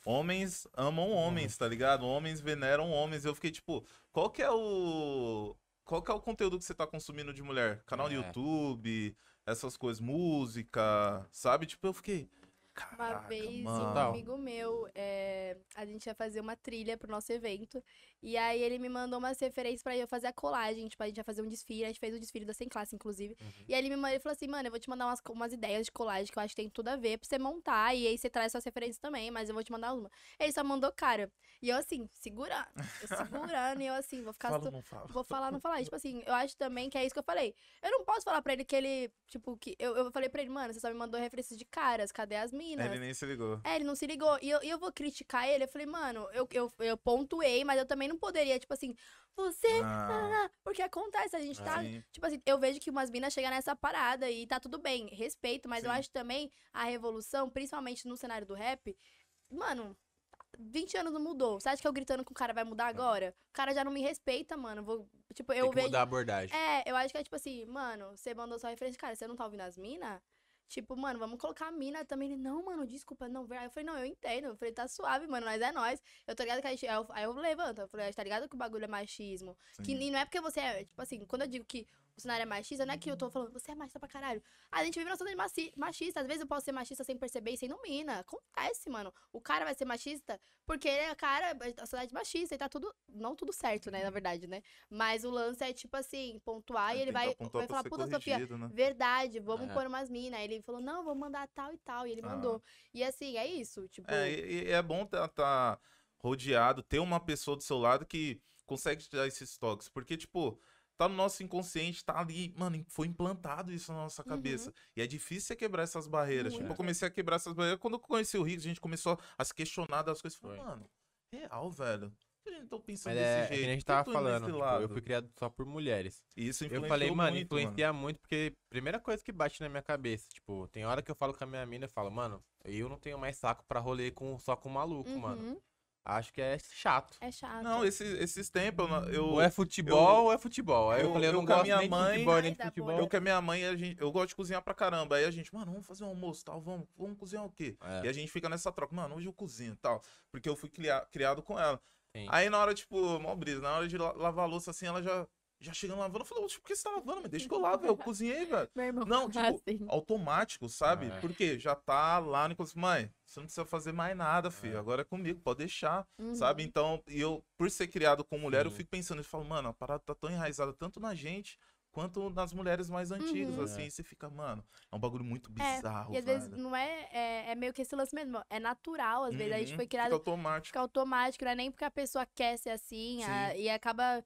homens amam homens, tá ligado? Homens veneram homens. Eu fiquei, tipo, qual que é o. Qual que é o conteúdo que você tá consumindo de mulher? Canal do É. YouTube, essas coisas, música, sabe? Tipo, eu fiquei. Uma Caraca, vez, mano. um amigo meu, é, a gente ia fazer uma trilha pro nosso evento. E aí ele me mandou umas referências pra eu fazer a colagem. Tipo, a gente ia fazer um desfile. A gente fez o desfile da Sem Classe, inclusive. Uhum. E aí ele me mandou, ele falou assim, mano, eu vou te mandar umas, umas ideias de colagem que eu acho que tem tudo a ver pra você montar. E aí você traz suas referências também, mas eu vou te mandar uma. Ele só mandou cara. E eu assim, segurando. Eu segurando, e eu assim, vou ficar. Fala, não fala. Vou falar, não falar. E, tipo assim, eu acho também que é isso que eu falei. Eu não posso falar pra ele que ele, tipo, que. Eu, eu falei pra ele, mano, você só me mandou referências de caras, cadê as minas? Ele nem se ligou. É, ele não se ligou. E eu, eu vou criticar ele. Eu falei, mano, eu, eu, eu pontuei, mas eu também não poderia, tipo assim, você. Ah, ah, Porque acontece, a gente tá. sim. Tipo assim, eu vejo que umas minas chegam nessa parada e tá tudo bem, respeito, mas eu Sim. acho também a revolução, principalmente no cenário do rap, mano. 20 anos não mudou. Você acha que eu gritando com o cara vai mudar agora? O cara já não me respeita, mano. Vou, tipo, eu Tem que vejo. mudar a abordagem. É, eu acho que é tipo assim, mano, você mandou sua referência, cara, você não tá ouvindo as minas? Tipo, mano, vamos colocar a mina também. Ele, não, mano, desculpa, não. Aí eu falei, não, eu entendo. Eu falei, tá suave, mano, nós é nós. Eu tô ligado que a gente. Aí eu, aí eu levanto. Eu falei, tá ligado que o bagulho é machismo. Que Sim. e não é porque você é, tipo assim, quando eu digo que o cenário é machista, não é que eu tô falando, você é machista pra caralho. A gente vive numa sociedade machista. Às vezes eu posso ser machista sem perceber e sem não mina. Acontece, mano. O cara vai ser machista porque ele é cara da sociedade machista e tá tudo. Não tudo certo, né, na verdade, né? Mas o lance é, tipo assim, pontuar e ele vai, vai falar, puta, Sofia, né? verdade, vamos É. pôr umas minas. Aí ele falou, não, vou mandar tal e tal. E ele Ah. mandou. E assim, é isso. Tipo, É, e, e é bom estar tá, rodeado, ter uma pessoa do seu lado que consegue te dar esses toques. Porque, tipo, tá no nosso inconsciente, tá ali, mano, foi implantado isso na nossa cabeça. E é difícil você quebrar essas barreiras. Tipo, eu comecei a quebrar essas barreiras. Quando eu conheci o Rick, a gente começou a se questionar das coisas. Falei, mano, real, velho. Por que a gente tá pensando Mas é, é desse que jeito? a gente tava falando. tipo, eu fui criado só por mulheres. E Isso Eu falei, mano, muito, influencia muito, porque primeira coisa que bate na minha cabeça, tipo, tem hora que eu falo com a minha mina, eu falo, mano, eu não tenho mais saco pra rolê com, só com maluco, mano. Acho que é chato. É chato. Não, esse, esses tempos eu, eu, Ou é futebol ou é futebol. Aí eu, eu- falei, eu eu não com a gosto minha nem mãe- de futebol, nem de futebol. eu com a minha mãe, a gente, eu gosto de cozinhar pra caramba. Aí a gente, mano, vamos fazer um almoço tal, vamos, vamos cozinhar o quê? É, E a gente fica nessa troca, mano, hoje eu cozinho e tal. Porque eu fui cria- criado com ela. sim. Aí na hora, tipo, mó brisa, na hora de la- lavar a louça assim, ela já, já chegando lavando, eu falei, "Oxe, por que você tá lavando? Me deixa que eu lavo. Eu cozinhei, velho. Meu irmão. Não, tipo, assim. automático, sabe? É. Porque já tá lá no inconsciente. Mãe, você não precisa fazer mais nada, filho. É. Agora é comigo, pode deixar, Uhum. sabe? Então, e eu, por ser criado com mulher, eu Sim. fico pensando, eu falo, mano, a parada tá tão enraizada tanto na gente quanto nas mulheres mais antigas, Uhum. assim. É. E você fica, mano, é um bagulho muito É, bizarro, E às vezes velho. não é, é. é meio que esse lance mesmo. É natural, às vezes. A gente Uhum, foi Fica criado automático. fica automático, não é nem porque a pessoa quer ser assim, a- e acaba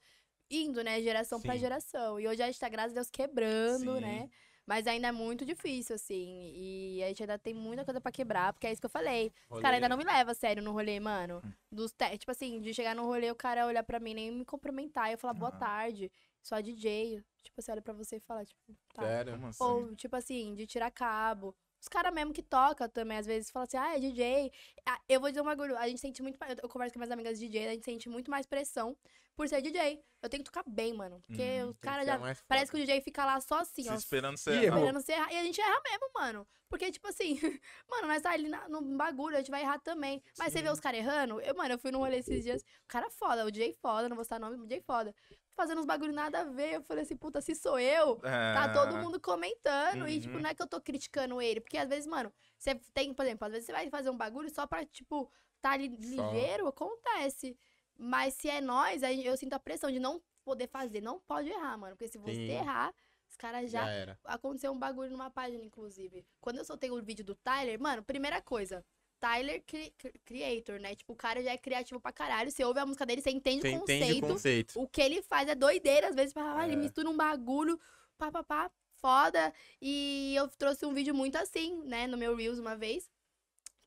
indo, né, geração pra Sim. geração. E hoje a gente tá, graças a Deus, quebrando, Sim. né? Mas ainda é muito difícil, assim. E a gente ainda tem muita coisa pra quebrar, porque é isso que eu falei. Os caras ainda não me levam a sério no rolê, mano. Hum. Dos te- Tipo assim, de chegar no rolê, o cara olhar pra mim, nem me cumprimentar. E eu falar, boa tarde. Só DJ. Tipo assim, olha pra você e fala, tipo, tá. Sério. Como assim? Ou, tipo assim, de tirar cabo. Os caras mesmo que tocam também, às vezes, falam assim, ah, é DJ. Ah, eu vou dizer um bagulho, a gente sente muito mais. Eu converso com minhas amigas DJ, a gente sente muito mais pressão por ser DJ. Eu tenho que tocar bem, mano. Porque Uhum, os caras ser já. Parece que o DJ fica lá só assim, Se ó. esperando você Ih, errar. Esperando você errar. E a gente erra mesmo, mano. Porque, tipo assim, mano, nós tá ali na- no bagulho, a gente vai errar também. Mas você vê os caras errando? Eu, mano, eu fui num rolê esses dias. O cara foda, o DJ foda, não vou citar nome, o DJ foda. Fazendo uns bagulho nada a ver. Eu falei assim, puta, se sou eu, Tá todo É. mundo comentando. E, tipo, Uhum. não é que eu tô criticando ele. Porque às vezes, mano, você tem, por exemplo, às vezes você vai fazer um bagulho só pra, tipo, tá ali ligeiro, acontece. Mas se é nós, aí eu sinto a pressão de não poder fazer. Não pode errar, mano. Porque se você Sim. errar, os caras já. Já era. Aconteceu um bagulho numa página, inclusive. Quando eu soltei o vídeo do Tyler, mano, primeira coisa. Tyler cri- Creator, né? Tipo, o cara já é criativo pra caralho. Você ouve a música dele, você entende Você o entende o conceito. conceito. O que ele faz é doideira, às vezes, ah, ele É. mistura um bagulho, pá, pá, pá, foda. E eu trouxe um vídeo muito assim, né, no meu Reels uma vez.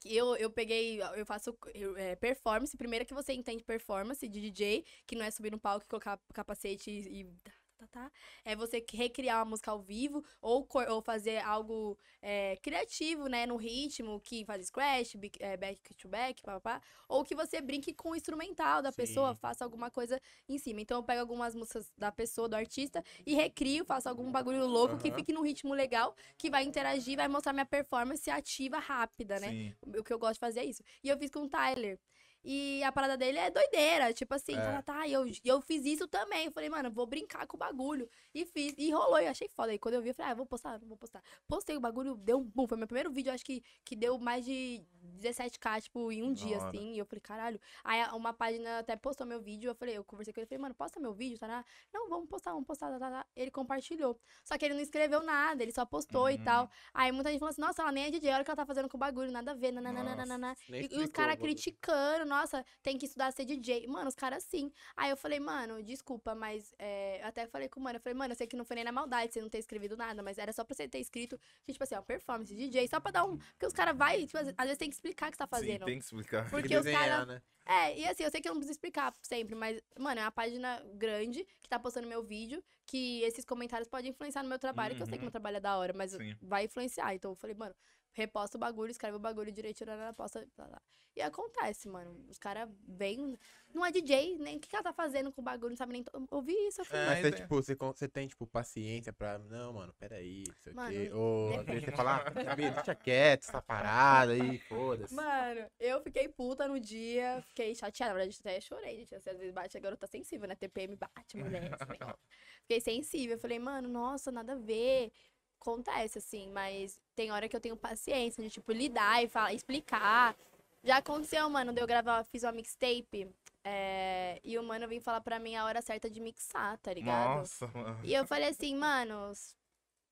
Que eu, eu peguei, eu faço eu, é, performance. Primeiro que você entende performance de DJ, que não é subir no palco e colocar capacete e. e tá, tá. É você recriar uma música ao vivo ou, ou fazer algo é, criativo, né, no ritmo, que faz scratch, é, back to back, pá, pá, pá. Ou que você brinque com o instrumental da Sim. pessoa, faça alguma coisa em cima. Então eu pego algumas músicas da pessoa, do artista, e recrio, faço algum bagulho louco que fique num ritmo legal, que vai interagir, vai mostrar minha performance ativa rápida, né? Sim. O que eu gosto de fazer é isso. E eu fiz com o Tyler. E a parada dele é doideira, tipo assim, É. tá, tá. E eu, e eu fiz isso também. Eu falei, mano, vou brincar com o bagulho. E fiz, e rolou, eu achei foda. E quando eu vi, eu falei, ah, vou postar, não vou postar. Postei o bagulho, deu um boom. Foi meu primeiro vídeo, acho que, que deu mais de 17k, tipo, em um Da dia, assim. E eu falei, caralho. Aí uma página até postou meu vídeo, eu falei, eu conversei com ele, falei, mano, posta meu vídeo, tá? Não, vamos postar, vamos postar, tá, tá, tá. Ele compartilhou. Só que ele não escreveu nada, ele só postou e Uhum. tal. Aí muita gente falou assim, nossa, ela nem é DJ, olha o que ela tá fazendo com o bagulho, nada a ver, nananana. Nem E, e os caras criticando, nossa, tem que estudar ser DJ. Mano, os caras sim. Aí eu falei, mano, desculpa, mas é, eu até falei com o mano, eu falei, mano, eu sei que não foi nem na maldade você não ter escrevido nada, mas era só pra você ter escrito, que, tipo assim, ó, performance, DJ, só pra dar um. Porque os caras vai, tipo, às vezes tem que explicar o que você tá Sim, fazendo. tem que explicar. Tem que Porque os desenhar, caras. né? É, e assim, eu sei que eu não preciso explicar sempre, mas, mano, é uma página grande que tá postando meu vídeo, que esses comentários podem influenciar no meu trabalho, que eu sei que Uhum. meu trabalho é da hora, mas Sim. vai influenciar. Então eu falei, mano, reposta o bagulho, escreve o bagulho direitinho, na posta. Blá, blá. E acontece, mano. Os caras vêm. Não é DJ, nem o que que ela tá fazendo com o bagulho, não sabe nem. to- Ouvi isso, eu falei, É, Mas você, então- tipo, você, você tem, tipo, paciência pra. Não, mano, peraí, não sei o Mano, quê. Ou às depende. vezes você fala, ah, sabe, deixa quieto, essa parada aí, foda-se. Mano, eu fiquei puta no dia, fiquei chateada. Na verdade, até chorei, gente. Assim, às vezes bate a garota sensível, né? TPM bate, mulher. negócio. Fiquei sensível. Eu falei, mano, nossa, nada a ver. Acontece, assim, mas tem hora que eu tenho paciência de, tipo, lidar e falar, explicar. Já aconteceu, mano, de eu gravar, fiz uma mixtape. é, e o mano vem falar pra mim a hora certa de mixar, tá ligado? Nossa, mano. E eu falei assim, mano,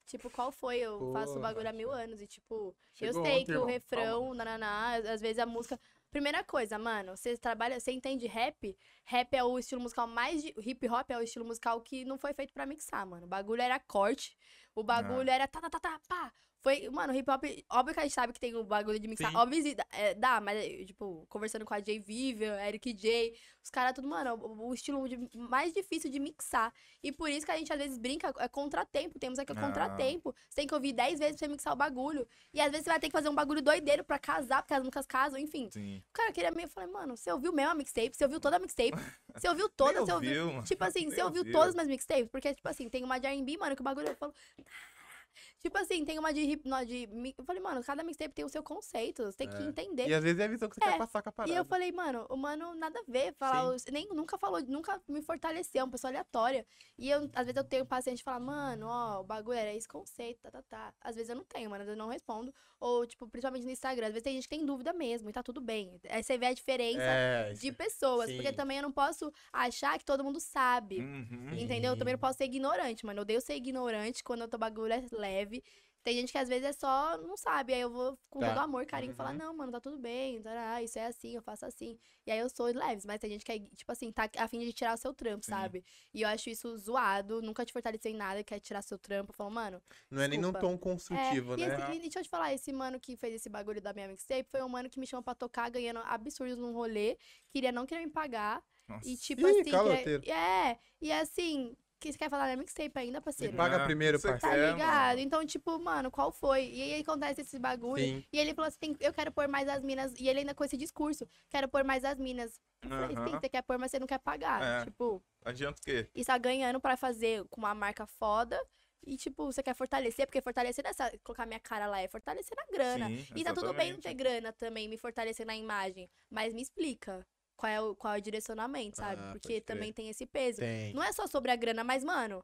tipo, qual foi? Eu faço o bagulho há mil anos e, tipo, Chegou eu sei ontem, que o irmão. refrão, nananá, às- às vezes a música. Primeira coisa, mano, você trabalha, você entende rap? Rap é o estilo musical mais. de- Hip hop é o estilo musical que não foi feito pra mixar, mano. O bagulho era corte, o bagulho era tá, tá, tá, tá, pá. Foi, mano, hip hop, óbvio que a gente sabe que tem o bagulho de mixar. Sim. Óbvio, é, dá, mas, é, tipo, conversando com a Jay Vivian, Eric J, os caras tudo, mano, o, o estilo de- mais difícil de mixar. E por isso que a gente às vezes brinca, é contratempo. Temos aqui o Ah. contratempo. Você tem que ouvir 10 vezes pra você mixar o bagulho. E às vezes você vai ter que fazer um bagulho doideiro pra casar, porque as músicas casam, enfim. Sim. O cara queria meio, eu falei, mano, você ouviu mesmo a mixtape? Você ouviu toda a mixtape? Você ouviu toda? Você ouviu. Tipo assim, você ouviu todas as minhas mixtapes? Porque, tipo assim, tem uma de R&B, mano, que o bagulho eu falo... Tipo assim, tem uma de hip... no- de... Eu falei, mano, cada mixtape tem o seu conceito. Você tem que É. entender. E às vezes é a visão que você É, quer passar com a parada. E eu falei, mano, o mano nada a ver. Falar, nem, nunca falou, nunca me fortaleceu, uma pessoa aleatória. E eu, às vezes eu tenho paciente de falar, mano, ó, o bagulho era esse conceito, tá, tá, tá. Às vezes eu não tenho, mano, eu não respondo. Ou, tipo, principalmente no Instagram, às vezes tem gente que tem dúvida mesmo, e tá tudo bem. Aí você vê a diferença é, de pessoas. Porque sim. também eu não posso achar que todo mundo sabe. Uhum. Entendeu? Eu também não posso ser ignorante, mano. Eu odeio ser ignorante quando o bagulho é leve. Tem gente que às vezes é só, não sabe. Aí eu vou com Tá. todo amor, carinho, falar, Uhum. não, mano, tá tudo bem. Tá, isso é assim, eu faço assim. E aí eu sou leves, mas tem gente que é, tipo assim, tá a fim de tirar o seu trampo, Sim. sabe? E eu acho isso zoado. Nunca te fortaleceu em nada, quer tirar seu trampo. Falou, mano. Não é nem num desculpa. tom construtivo, é, né? E, esse, e deixa eu te falar, esse mano que fez esse bagulho da minha mixtape foi um mano que me chamou pra tocar, ganhando absurdos num rolê. Queria não querer me pagar. Nossa. E tipo Ih, assim. caloteiro. queria- é, e assim. Que você quer falar da mixtape ainda, Me parceiro? paga Ah, primeiro, você Tá parceiro. quer, ligado? mano. Então, tipo, mano, qual foi? E aí acontece esse bagulho. Sim. E ele falou assim: eu quero pôr mais as minas. E ele ainda com esse discurso: quero pôr mais as minas. Eu falei, sim, você quer pôr, mas você não quer pagar. É. Tipo, Adianta o quê? e tá ganhando pra fazer com uma marca foda. E, tipo, você quer fortalecer, porque fortalecer nessa. Colocar minha cara lá é fortalecer na grana. Sim, e tá tudo bem não ter grana também, me fortalecer na imagem. Mas me explica qual é o, qual é o direcionamento, sabe? Ah, porque também tem esse peso. Tem. Não é só sobre a grana, mas, mano,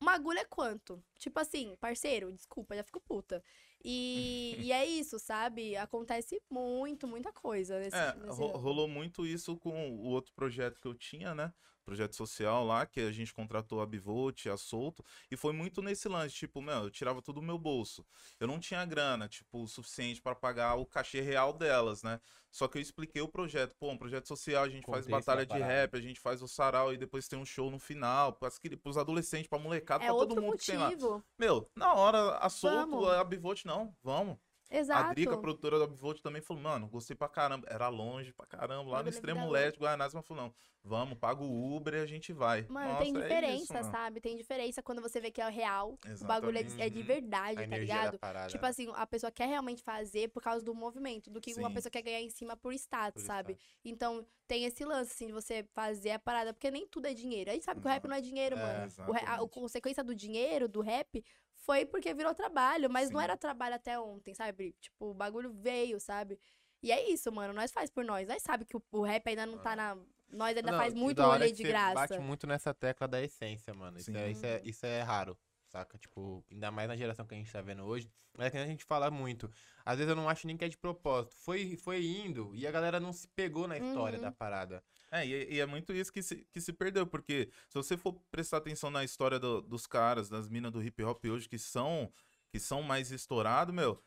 uma agulha é quanto? Tipo assim, parceiro, desculpa, já fico puta. E, e é isso, sabe? Acontece muito, muita coisa nesse, É, nesse rolou muito isso com o outro projeto que eu tinha, né? Projeto social lá, que a gente contratou a Bivolt, a Solto, e foi muito nesse lance, tipo, meu, eu tirava tudo do meu bolso. Eu não tinha grana, tipo, o suficiente para pagar o cachê real delas, né? Só que eu expliquei o projeto, pô, um projeto social, a gente faz batalha de rap, a gente faz o sarau e depois tem um show no final, pras, cri- pros adolescentes, pra molecada, É pra todo mundo que tem lá. motivo. Meu, na hora, a Solto, Vamos. a Bivolt, não, vamos. Exato. A Drica, a produtora da Upvolt, também falou, mano, gostei pra caramba. Era longe pra caramba, lá no é extremo leste, Guanás, mas falou, não, vamos, paga o Uber e a gente vai. Mano, Nossa, tem é diferença, isso, mano. sabe? Tem diferença quando você vê que é real. O bagulho é de, é de verdade, A tá ligado? parada. Tipo assim, a pessoa quer realmente fazer por causa do movimento, do que uma Sim. pessoa quer ganhar em cima por status, Por sabe? status. Então, tem esse lance, assim, de você fazer a parada, porque nem tudo é dinheiro. A gente sabe que o rap não é dinheiro, É, mano. O a, a consequência do dinheiro, do rap, foi porque virou trabalho, mas não Sim. era trabalho até ontem, sabe? Tipo, o bagulho veio, sabe? E é isso, mano. Nós faz por nós. Nós sabe que o, o rap ainda não tá na. Nós ainda Não, faz muito rolê de graça. bate muito nessa tecla da essência, mano. Isso é, isso, é, isso é raro, saca? Tipo, ainda mais na geração que a gente tá vendo hoje. Mas é que a gente fala muito. Às vezes eu não acho nem que é de propósito. Foi, foi indo e a galera não se pegou na história Uhum. da parada. É, e, e é muito isso que se, que se perdeu, porque se você for prestar atenção na história do- dos caras, das minas do hip hop hoje, que são, que são mais estourados, meu,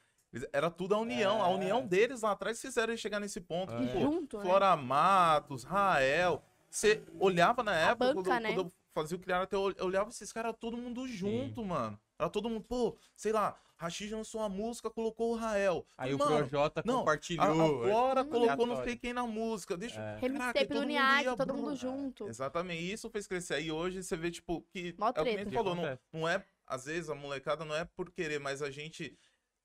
era tudo a união. A É. união deles lá atrás fizeram eles chegar nesse ponto. É. pô, Junto, né? Flora Matos, Rael. Você olhava na época, banca, quando, né? quando eu fazia o criar até eu olhava esses caras todo mundo junto, mano. Era todo mundo, pô, sei lá, Rashid lançou uma música, colocou o Rael. Aí o Mano, Projota não, compartilhou. Flora Hum. colocou não sei quem na música. Deixa. É. Caraca, do todo mundo Niak, ia, todo mundo junto. Exatamente, e isso fez crescer. Aí hoje você vê, tipo, que. Mó é o que falou, não, não é. Às vezes a molecada não é por querer, mas a gente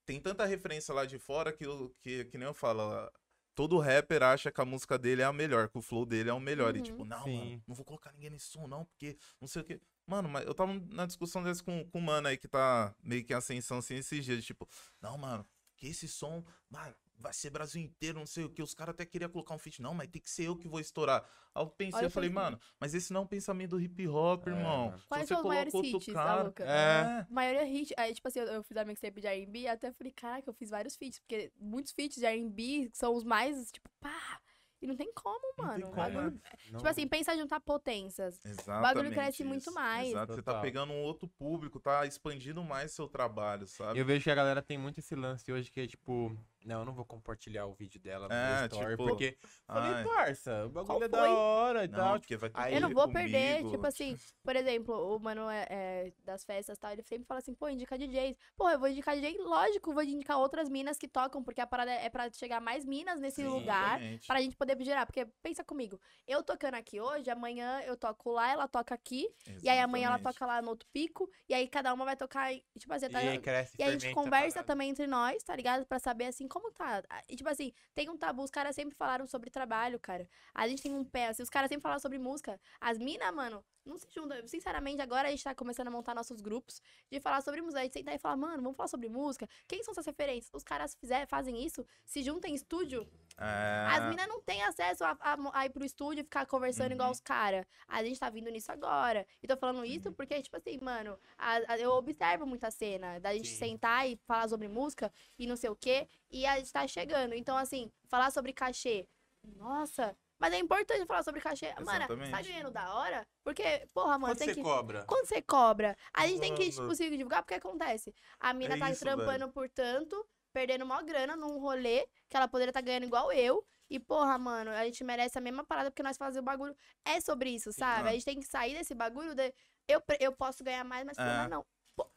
tem tanta referência lá de fora que, que, que nem eu falo. Todo rapper acha que a música dele é a melhor, que o flow dele é o melhor. E Uhum. tipo, não, mano, não vou colocar ninguém nesse som, não, porque não sei o quê. Mano, mas eu tava na discussão dessa com, com o mano aí que tá meio que em ascensão assim esses dias. Tipo, não, mano, que esse som mano, vai ser Brasil inteiro, não sei o que. Os caras até queriam colocar um feat. Não, mas tem que ser eu que vou estourar. Aí eu pensei, Olha eu falei, mano, mas esse não é um pensamento do hip hop, É, irmão. Quais você são os maiores hits, cara- tá louca? É. A maioria hit. Aí, tipo assim, eu, eu fiz a mixtape de R&B e até falei, caraca, eu fiz vários feats. Porque muitos feats de R&B são os mais, tipo, pá. E não tem como, Não mano. tem O como, bagulho- né? Tipo assim, pensa em juntar potências. Exatamente. cresce muito isso. mais. Exato, você tá pegando um outro público, tá expandindo mais seu trabalho, sabe? Eu vejo que a galera tem muito esse lance hoje que é tipo. Não, eu não vou compartilhar o vídeo dela no É, story, tipo, porque falei, Ai, parça, o bagulho é da hora e não, tal. tipo, porque vai ter aí- Eu não vou perder, comigo. tipo assim, por exemplo, o mano é, é, das festas e tal, ele sempre fala assim, pô, indica DJs. Pô, eu vou indicar DJ, lógico, vou indicar outras minas que tocam, porque a parada é pra chegar mais minas nesse Sim, lugar, exatamente. pra gente poder gerar. Porque pensa comigo, eu tocando aqui hoje, amanhã eu toco lá, ela toca aqui, e aí amanhã ela Exatamente. toca lá no outro pico, e aí cada uma vai tocar, e, tipo assim, tá, E aí cresce, e aí a gente conversa também entre nós, tá ligado? Pra saber, assim, como tá. E, tipo assim, tem um tabu, os caras sempre falaram sobre trabalho, cara. A gente tem um pé, assim, os caras sempre falaram sobre música. As minas, mano, não se juntam. Sinceramente, agora a gente tá começando a montar nossos grupos de falar sobre música. A gente sentar e falar, mano, vamos falar sobre música. Quem são suas referências? Os caras fizer, fazem isso, se juntam em estúdio. É, As minas não têm acesso a, a, a ir pro estúdio e ficar conversando igual Uhum. os caras. A gente tá vindo nisso agora. E tô falando isso porque, tipo assim, mano, a- eu observo muita cena da gente Sim. sentar e falar sobre música e não sei o quê. E a gente tá chegando. Então, assim, falar sobre cachê. Nossa, mas é importante falar sobre cachê. Mano, você tá Exatamente. ganhando da hora? Porque, porra, mano, Quanto tem você que. cobra? Quando você cobra, a gente tem que, Mano. tipo, se divulgar, porque acontece. A mina É tá isso, trampando por tanto, perdendo maior grana num rolê que ela poderia estar ganhando igual eu. E, porra, mano, a gente merece a mesma parada porque nós fazemos o bagulho. É sobre isso, sabe? Ah. A gente tem que sair desse bagulho de. Eu, eu posso ganhar mais, mas É. não.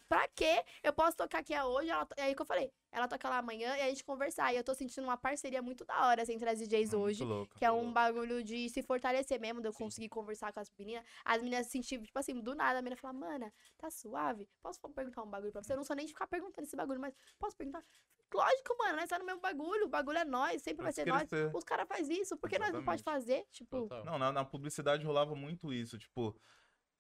Pra quê? Eu posso tocar aqui hoje, ela, to- é aí que eu falei. Ela toca lá amanhã e a gente conversar. E eu tô sentindo uma parceria muito da hora assim, entre as DJs muito hoje. louco. Que é um bagulho de se fortalecer mesmo, de eu conseguir conversar com as meninas. As meninas sentir, tipo assim, do nada, a menina fala, mana, tá suave? Posso perguntar um bagulho pra você? Eu não sou nem de ficar perguntando esse bagulho, mas posso perguntar? Lógico, mano, nós tá no mesmo bagulho. O bagulho é nós, sempre vai ser nós. Os caras fazem isso, por que nós não pode fazer? Tipo, Total. Não, na, na publicidade rolava muito isso. Tipo,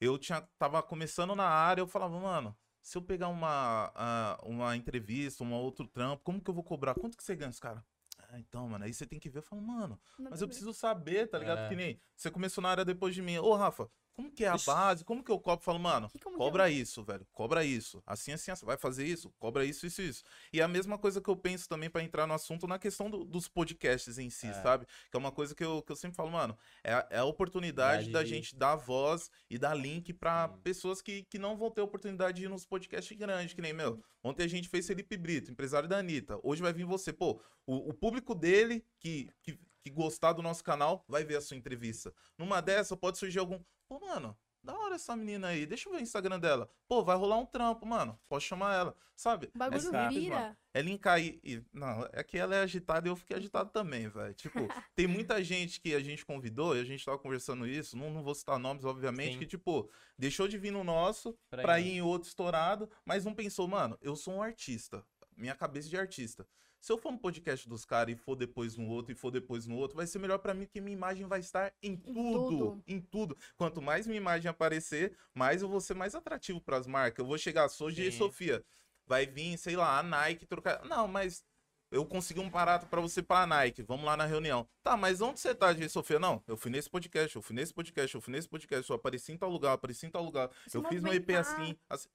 eu tinha, tava começando na área, eu falava, mano, se eu pegar uma, ah, uma entrevista, um outro trampo, como que eu vou cobrar? Quanto que você ganha, os cara? Ah, então, mano, aí você tem que ver. Eu falo, mano, mas eu preciso saber, tá ligado? É. Que nem você começou na área depois de mim. Ô, Rafa, como que é a Ixi. base? Como que eu cobro? Falo, mano, Que é? cobra isso, velho. Cobra isso. Assim, assim, assim. Vai fazer isso? Cobra isso, isso, isso. E a mesma coisa que eu penso também pra entrar no assunto na questão do- dos podcasts em si, É. sabe? Que é uma coisa que eu, que eu sempre falo, mano. É, a- é a oportunidade da gente dar voz e dar link Sim. pessoas que, que não vão ter oportunidade de ir nos podcasts grandes, que nem, meu. Ontem a gente fez Felipe Brito, empresário da Anitta. Hoje vai vir você. Pô, o, o público dele que, que, que gostar do nosso canal vai ver a sua entrevista. Numa dessa pode surgir algum. Pô, mano, da hora essa menina aí. Deixa eu ver o Instagram dela. Pô, vai rolar um trampo, mano. Posso chamar ela. Sabe? O bagulho simples, mano. vira. É linkar e- Não, é que ela é agitada e eu fiquei agitado também, velho. Tipo, tem muita gente que a gente convidou e a gente tava conversando isso. Não, não vou citar nomes, obviamente, Sim. que, tipo, deixou de vir no nosso Pra pra ir. ir em outro estourado, mas não pensou, mano, eu sou um artista. Minha cabeça de artista. Se eu for no podcast dos caras e for depois no outro e for depois no outro, vai ser melhor pra mim porque minha imagem vai estar em tudo, tudo. em tudo. Quanto mais minha imagem aparecer, mais eu vou ser mais atrativo pras marcas. Eu vou chegar, sou Sim. Sofia. Vai vir, sei lá, a Nike trocar. Não, mas eu consegui um barato pra você pra Nike. Vamos lá na reunião. Tá, mas onde você tá, G Sofia? Não, eu fui nesse podcast, eu fui nesse podcast, eu fui nesse podcast, eu apareci em tal lugar, apareci em tal lugar. Se eu fiz meu EP movimentar. assim. assim.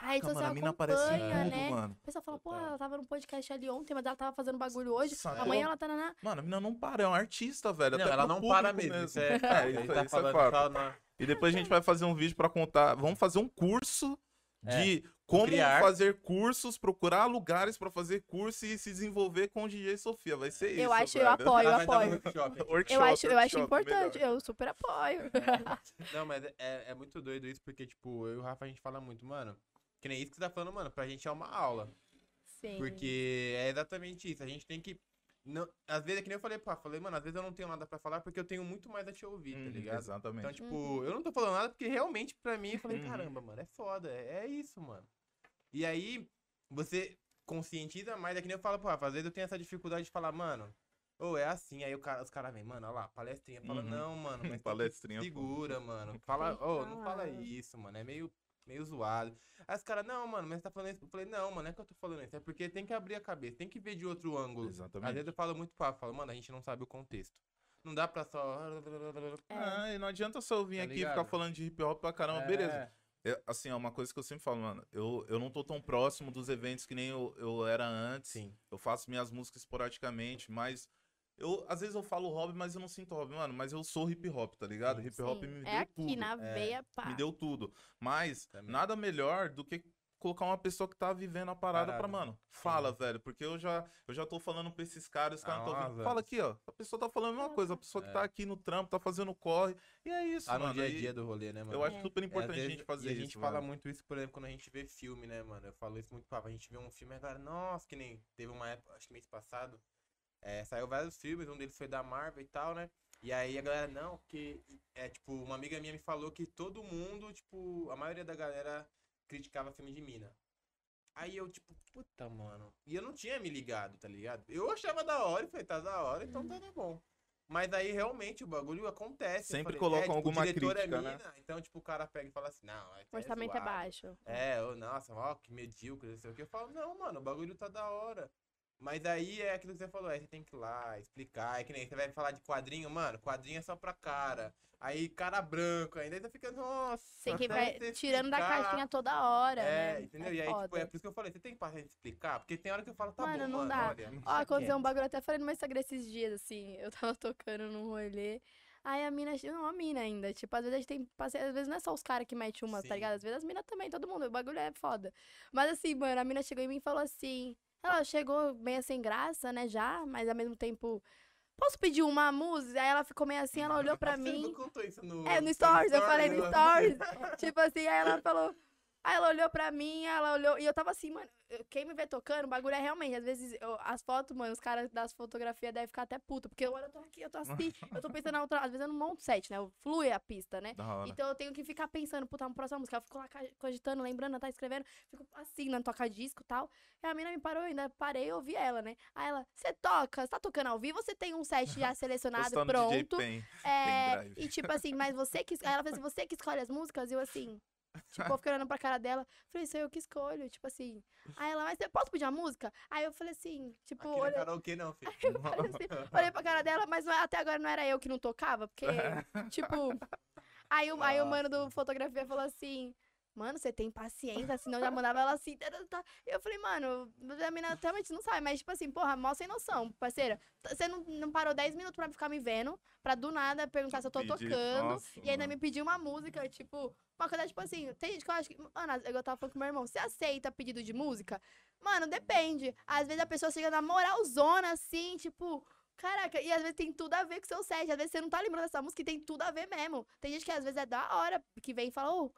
Caraca, mano, a social mina aparece em acompanha, tudo, né? mano. O pessoal fala, pô, ela tava no podcast ali ontem, mas ela tava fazendo bagulho hoje. Sacou? Amanhã ela tá na. Mano, a mina não para, é um artista, velho. Não, até ela não para mesmo. Isso é, É, isso, é- tá isso é fato. na- E depois a gente vai fazer um vídeo pra contar. Vamos fazer um curso É, de como criar. fazer cursos, procurar lugares pra fazer curso e se desenvolver com o DJ Sofia. Vai ser isso. Eu acho, eu velho. apoio, eu dar um apoio. workshop. Workshop, Eu acho, eu acho workshop, importante, melhor. eu super apoio. Não, mas é, é muito doido isso, porque, tipo, eu e o Rafa, a gente fala muito, mano. Que nem isso que você tá falando, mano. Pra gente é uma aula. Sim. Porque é exatamente isso. A gente tem que. Não, às vezes, é que nem eu falei, pô, falei, mano, às vezes eu não tenho nada pra falar porque eu tenho muito mais a te ouvir, tá Hum, ligado? Exatamente. Então, tipo, Uhum. eu não tô falando nada porque realmente pra mim eu falei, Uhum. caramba, mano, é foda, é, é isso, mano. E aí, você conscientiza mais, é que nem eu falo, pô, às vezes eu tenho essa dificuldade de falar, mano, ou é assim, aí o cara, os caras vêm, mano, olha lá, palestrinha, fala, Uhum. não, mano, mas Palestrinha, pô. segura, mano, fala, ô, não fala isso, mano, é meio, meio zoado. Aí os caras, não, mano, mas você tá falando isso, eu falei, não, mano, não é que eu tô falando isso, é porque tem que abrir a cabeça, tem que ver de outro ângulo. Às Exatamente. vezes eu falo muito pra falo, mano, a gente não sabe o contexto. Não dá pra só... É. Ah, e não adianta só eu vir Tá aqui e ligado? ficar falando de hip hop pra caramba, beleza. É, assim, é uma coisa que eu sempre falo, mano. Eu, eu não tô tão próximo dos eventos que nem eu, eu era antes. Sim. Eu faço minhas músicas esporadicamente, mas eu às vezes eu falo hobby, mas eu não sinto hobby, mano. Mas eu sou hip hop, tá ligado? Sim, Hip hop Sim, me é deu aqui tudo. na É, veia, pá. Me deu tudo. Mas Também. nada melhor do que colocar uma pessoa que tá vivendo a parada pra, Parada. mano, fala, velho. Porque eu já, eu já tô falando pra esses caras, os caras não tão Ah, ouvindo. Fala aqui, ó. A pessoa tá falando uma coisa, a pessoa que É. tá aqui no trampo, tá fazendo corre. E é isso, Tá no mano. dia a dia do rolê, né, mano? Eu acho É. super É, às importante a vezes- gente fazer e a isso. gente fala velho. muito isso, por exemplo, quando a gente vê filme, né, mano? Eu falo isso muito, papo. A gente vê um filme a galera, nossa, que nem teve uma época, acho que mês passado, é, saiu vários filmes, um deles foi da Marvel e tal, né? E aí a galera, não, porque é tipo, uma amiga minha me falou que todo mundo, tipo, a maioria da galera criticava filme de mina. Aí eu, tipo, puta, mano. E eu não tinha me ligado, tá ligado? Eu achava da hora e falei, tá da hora, então tá bom. Mas aí realmente o bagulho acontece. Sempre falei, colocam tipo, o alguma diretor crítica, é né? mina, Então, tipo, o cara pega e fala assim, não, é O orçamento é zoado. baixo. É, ô, nossa, ó, que medíocre, não sei o que. Eu falo, não, mano, o bagulho tá da hora. Mas aí é aquilo que você falou, aí você tem que ir lá, explicar. É que nem você vai falar de quadrinho, mano, quadrinho é só pra cara. Aí cara branco, ainda você fica, nossa. Tem que vai tirando da caixinha toda hora, É, né? entendeu? É e aí, tipo, foda. é por isso que eu falei, você tem que parar de explicar, porque tem hora que eu falo, tá Mano, bom, não mano, dá. olha. Ó, aconteceu um bagulho, eu até falei no meu Instagram esses dias, assim. Eu tava tocando num rolê. Aí a mina, não, a mina ainda. Tipo, às vezes a gente tem. Às vezes não é só os caras que metem uma, Sim. tá ligado? Às vezes as minas também, todo mundo. O bagulho é foda. Mas assim, mano, a mina chegou em mim e falou assim. Ela chegou meio sem graça, né, já, mas ao mesmo tempo. Posso pedir uma música? Aí ela ficou meio assim, ela olhou pra Você mim. não contou isso no. É, no seu stories, eu falei no mano. stories. tipo assim, aí ela falou. Aí ela olhou pra mim, ela olhou. E eu tava assim, mano, quem me vê tocando, o bagulho é realmente. Às vezes, eu- as fotos, mano, os caras das fotografias devem ficar até puto. Porque eu, eu tô aqui, eu tô assim, eu tô pensando na outra. Às vezes eu não monto set, né? Eu flui a pista, né? Então eu tenho que ficar pensando, puta, uma próxima música. Eu fico lá cogitando, lembrando, tá escrevendo, fico assim, no toca-disco e tal. E a mina me parou, eu ainda parei e ouvi ela, né? Aí ela, você toca, você tá tocando ao vivo, você tem um set já selecionado, no DJ pronto. Pen. É, e tipo assim, mas você que. Aí ela falou assim, você que escolhe as músicas? E eu assim. Tipo, eu fiquei olhando pra cara dela. Falei, é eu que escolho, tipo assim. Aí ela, mas eu posso pedir uma música? Aí eu falei assim, tipo, Aqui não é olhei, karaokê, não, filho. eu falei assim, olhei pra cara dela, mas não- até agora não era eu que não tocava, porque, tipo. Aí, o- aí o mano do fotografia falou assim. Mano, você tem paciência, senão eu já mandava ela assim. tá, tá, tá. E eu falei, mano, a menina realmente não sabe, mas tipo assim, porra, mó sem noção, parceira. Você não, não parou 10 minutos pra ficar me vendo, pra do nada perguntar se eu tô tocando. Nossa, E ainda mano. me pediu uma música, tipo, uma coisa tipo assim, tem gente que eu acho que. Mano, eu tava falando com meu irmão, você aceita pedido de música? Mano, depende. Às vezes a pessoa chega na moralzona, assim, tipo. Caraca, e às vezes tem tudo a ver com o seu set. Às vezes você não tá lembrando dessa música e tem tudo a ver mesmo. Tem gente que às vezes é da hora, que vem e fala, ô,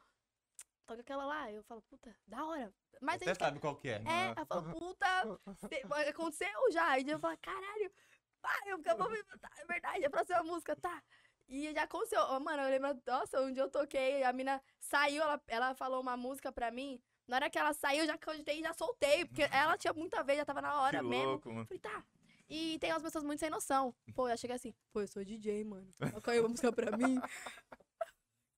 toca aquela lá. Eu falo, puta, da hora. Mas Você sabe qual que é. é, ela fala, puta, te- aconteceu já. E eu falo, caralho, ah, eu, eu vou me. Tá, é verdade, é a próxima música, tá. E já aconteceu. Mano, eu lembro, nossa, onde eu toquei, a mina saiu, ela, ela falou uma música pra mim. Na hora que ela saiu, eu já cogitei e já soltei. Porque ela tinha muita vez, já tava na hora Que mesmo. louco, mano. Falei, tá. E tem umas pessoas muito sem noção. Pô, eu cheguei assim, pô, eu sou DJ, mano. Toca aí uma música pra mim.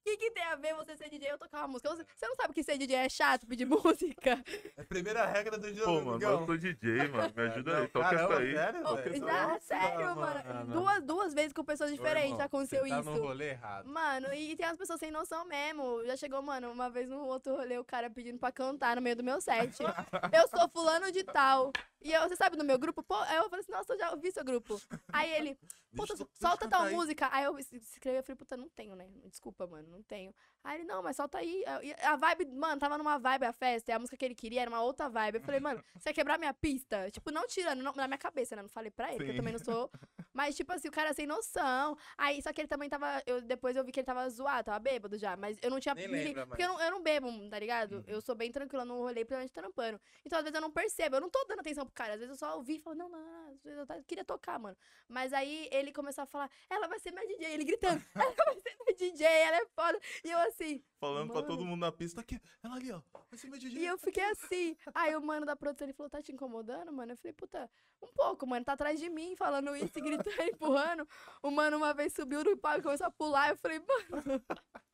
O que, que tem a ver você ser DJ e eu tocar uma música? Você, você não sabe que ser DJ é chato, pedir música? É a primeira regra do jogo, Pô, mano, eu sou DJ, mano. Me ajuda Não, aí. Toca caramba, essa aí. sério, Toca velho? Já, sério, mano. Duas, duas vezes com pessoas diferentes irmão, aconteceu você tá isso. no rolê errado. Mano, e tem as pessoas sem noção mesmo. Já chegou, mano, uma vez no outro rolê, o cara pedindo pra cantar no meio do meu set. eu sou fulano de tal. E eu, você sabe, no meu grupo, pô, aí eu falei assim, nossa, eu já ouvi seu grupo. Aí ele, puta, solta tal aí. música. Aí eu es- escrevi, eu falei, puta, não tenho, né? Desculpa, mano, não tenho. Aí ele, não, mas solta aí. A vibe, mano, tava numa vibe a festa, e a música que ele queria era uma outra vibe. Eu falei, mano, você quer quebrar minha pista? Tipo, não tirando, não- na minha cabeça, né? Não falei pra ele, porque eu Sim. também não sou. Mas, tipo assim, o cara sem noção. Aí, só que ele também tava. Eu, depois eu vi que ele tava zoado, tava bêbado já. Mas eu não tinha. Nem me lembra porque eu não, eu não bebo, tá ligado? Uhum. Eu sou bem tranquila no rolê, principalmente trampando. Então, às vezes eu não percebo. Eu não tô dando atenção pro cara. Às vezes eu só ouvi e falo, não, não, não. Às vezes eu tá- queria tocar, mano. Mas aí ele começou a falar, ela vai ser minha DJ. Ele gritando, ela vai ser minha DJ, ela é foda. E eu assim. Falando pra todo Mano. mundo na pista. Aqui, ela ali, ó. Meu DJ. E eu fiquei assim. Aí o mano da produção ele falou: tá te incomodando, mano? Eu falei, puta, um pouco, mano. Tá atrás de mim falando isso, e gritando, empurrando. O mano uma vez subiu no palco e começou a pular. Eu falei, mano.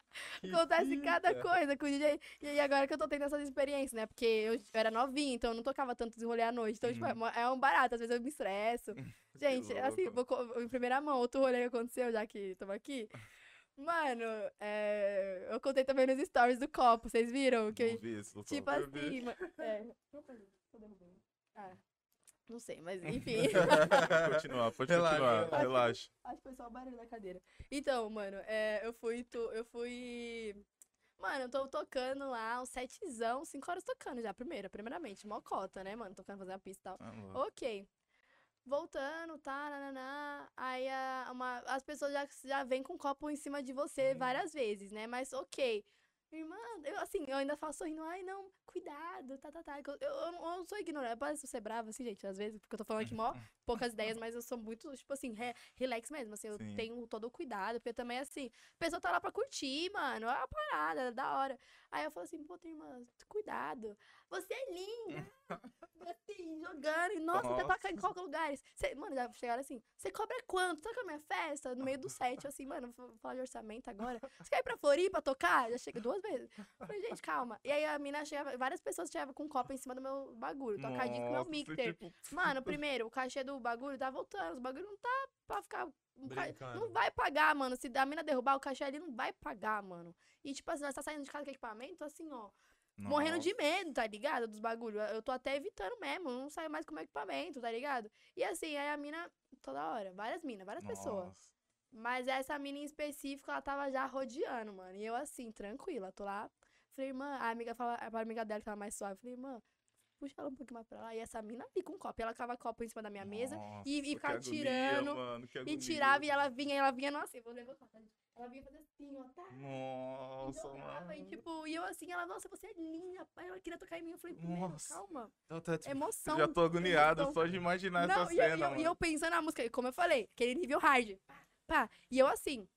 Acontece cada coisa com o DJ. E aí, agora que eu tô tendo essas experiências, né? Porque eu, eu era novinha, então eu não tocava tanto rolê à noite. Então, tipo, é, Uhum. é um barato. Às vezes eu me estresso. Gente, assim, vou, em primeira mão, outro rolê que aconteceu, já que estamos aqui. Mano, é, eu contei também nos stories do copo, vocês viram? Que Não vi isso, Tipo assim, ma- é. Ah, não sei, mas enfim. Pode continuar, pode Relaxa, continuar. relaxa. Relaxa. Acho que foi só o barulho da cadeira. Então, mano, é, eu fui. tu- eu fui. Mano, eu tô tocando lá, um setzão, cinco horas tocando já, primeira, primeiramente, mocota, né, mano? Tocando, fazendo a pista e tal. Ah. Ok. Voltando, tá, nananá. Aí a, uma, as pessoas já, já vêm com um copo em cima de você várias vezes, né? Mas ok. Irmã, eu assim, eu ainda falo sorrindo, ai não, cuidado, tá, tá, tá. Eu, eu, eu não- eu não sou ignorante, parece ser brava, assim, gente, às vezes, porque eu tô falando aqui mó poucas ideias, mas eu sou muito, tipo assim, re- relax mesmo, assim, eu Sim. tenho todo o cuidado, porque também, assim, a pessoa tá lá pra curtir, mano, é uma parada, é da hora. Aí eu falo assim, pô, irmã, cuidado, você é linda, assim, jogando, e nossa, você toca em qualquer lugar. Cê, mano, já chegaram assim, você cobra quanto? Toca a minha festa? No meio do set, eu assim, mano, vou falar de orçamento agora. Você quer ir pra Floripa tocar? Já chega duas vezes. Eu Falei, gente, calma. E aí a mina chegava, várias pessoas chegavam com um copo em cima do meu bagulho, tocadinho com o meu mixer. tipo, Mano, primeiro, o cachê do bagulho tá voltando. Os bagulho não tá pra ficar. Não vai pagar, mano. Se a mina derrubar o cachê ali, não vai pagar, mano. E, tipo assim, nós tá saindo de casa com equipamento, assim, ó. Morrendo de medo, tá ligado? Dos bagulho. Eu tô até evitando mesmo. eu Não saio mais com meu equipamento, tá ligado? E assim, aí a mina, toda hora. Várias minas, várias pessoas. Nossa. Mas essa mina em específico, ela tava já rodeando, mano. E eu assim, tranquila, tô lá. Falei, irmã, a amiga fala, a amiga dela que tava mais suave. Falei, irmã, puxa ela um pouquinho mais pra lá. E essa mina com um copo. Ela cava copo em cima da minha mesa Nossa, e, e ficava agonia, tirando. mano, E tirava e ela vinha, e ela vinha, nossa, eu vou levantar? Ela vinha fazer assim, ó, tá? Nossa, E mano. tipo, e eu assim, ela, nossa, você é linda. pai. Ela queria tocar em mim. Eu falei, Nossa. calma. Então, tá, tipo, Emoção. Já tô agoniado emoção. só de imaginar Não, essa e, eu- cena, e eu, e eu pensando na música, como eu falei, aquele nível hard. Pá, pá. E eu assim.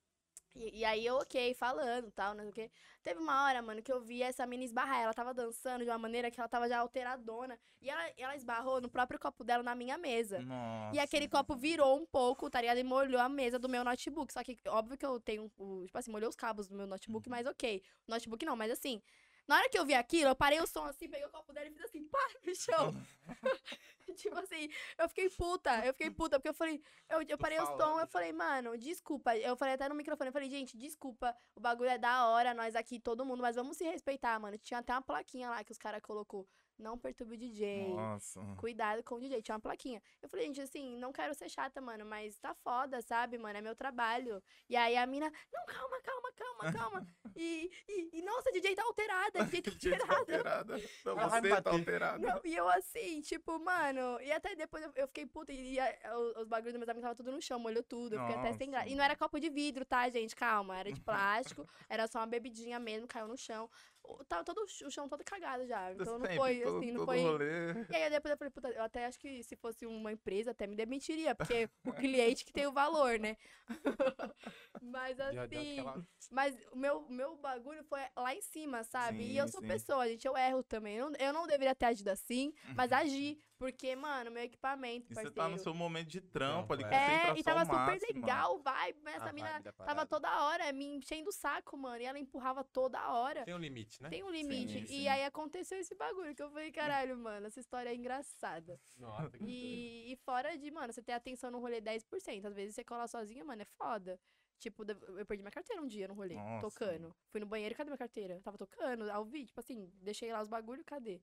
E, e aí eu, ok, falando e tal, não sei o quê. Teve uma hora, mano, que eu vi essa mina esbarrar. Ela tava dançando de uma maneira que ela tava já alteradona. E ela, ela esbarrou no próprio copo dela na minha mesa. Nossa. E aquele copo virou um pouco, tá ligado? E molhou a mesa do meu notebook. Só que, óbvio que eu tenho, o, tipo assim, molhou os cabos do meu notebook, mas ok. Notebook não, mas assim. Na hora que eu vi aquilo, eu parei o som assim, peguei o copo dela e fiz assim, pá, no chão. tipo assim, eu fiquei puta, eu fiquei puta, porque eu falei, eu, eu parei o som, eu falei, mano, desculpa. Eu falei até no microfone, eu falei, gente, desculpa, o bagulho é da hora, nós aqui, todo mundo, mas vamos se respeitar, mano. Tinha até uma plaquinha lá que os caras colocou, não perturbe o DJ. Nossa. Cuidado com o DJ, tinha uma plaquinha. Eu falei, gente, assim, não quero ser chata, mano, mas tá foda, sabe, mano? É meu trabalho. E aí a mina, não, calma, calma, calma, calma. E, e, e nossa, DJ tá alterada, DJ tá tá alterada. Não, Ela vai me você tá alterada. Não, e eu assim, tipo, mano, e até depois eu, eu fiquei puta, e, a- os, os bagulhos dos meus amigos tava tudo no chão, molhou tudo, eu fiquei até sem Nossa. graça. E não era copo de vidro, tá, gente? Calma, era de plástico, era só uma bebidinha mesmo, caiu no chão. O- Tava todo, o ch- o chão todo cagado já, então não Sempre, foi, todo- assim, não todo foi... rolê. E aí depois eu falei, puta, eu até acho que se fosse uma empresa, até me demitiria, porque o cliente que tem o valor, né? Mas assim, aquela- mas o meu, o meu bagulho foi lá em cima, sabe? e eu Sim, sou sim. pessoa, gente, eu erro também. Eu não, eu não deveria ter agido assim, mas agi. Porque, mano, meu equipamento, E você tá no seu momento de trampo ali, É, concentração É, e tava super legal, vai. Mas essa A mina tava toda hora me enchendo o saco, mano. E ela empurrava toda hora. Tem um limite, né? Tem um limite. Sim, sim. E aí aconteceu esse bagulho que eu falei, caralho, mano, essa história é engraçada. Nossa, que. E, e fora de, mano, você ter atenção no rolê 10%. Às vezes você cola sozinha, mano, é foda. Tipo, eu perdi minha carteira um dia no rolê, Nossa. tocando. Fui no banheiro, cadê minha carteira? Tava tocando, ao vídeo, tipo assim, deixei lá os bagulho, cadê?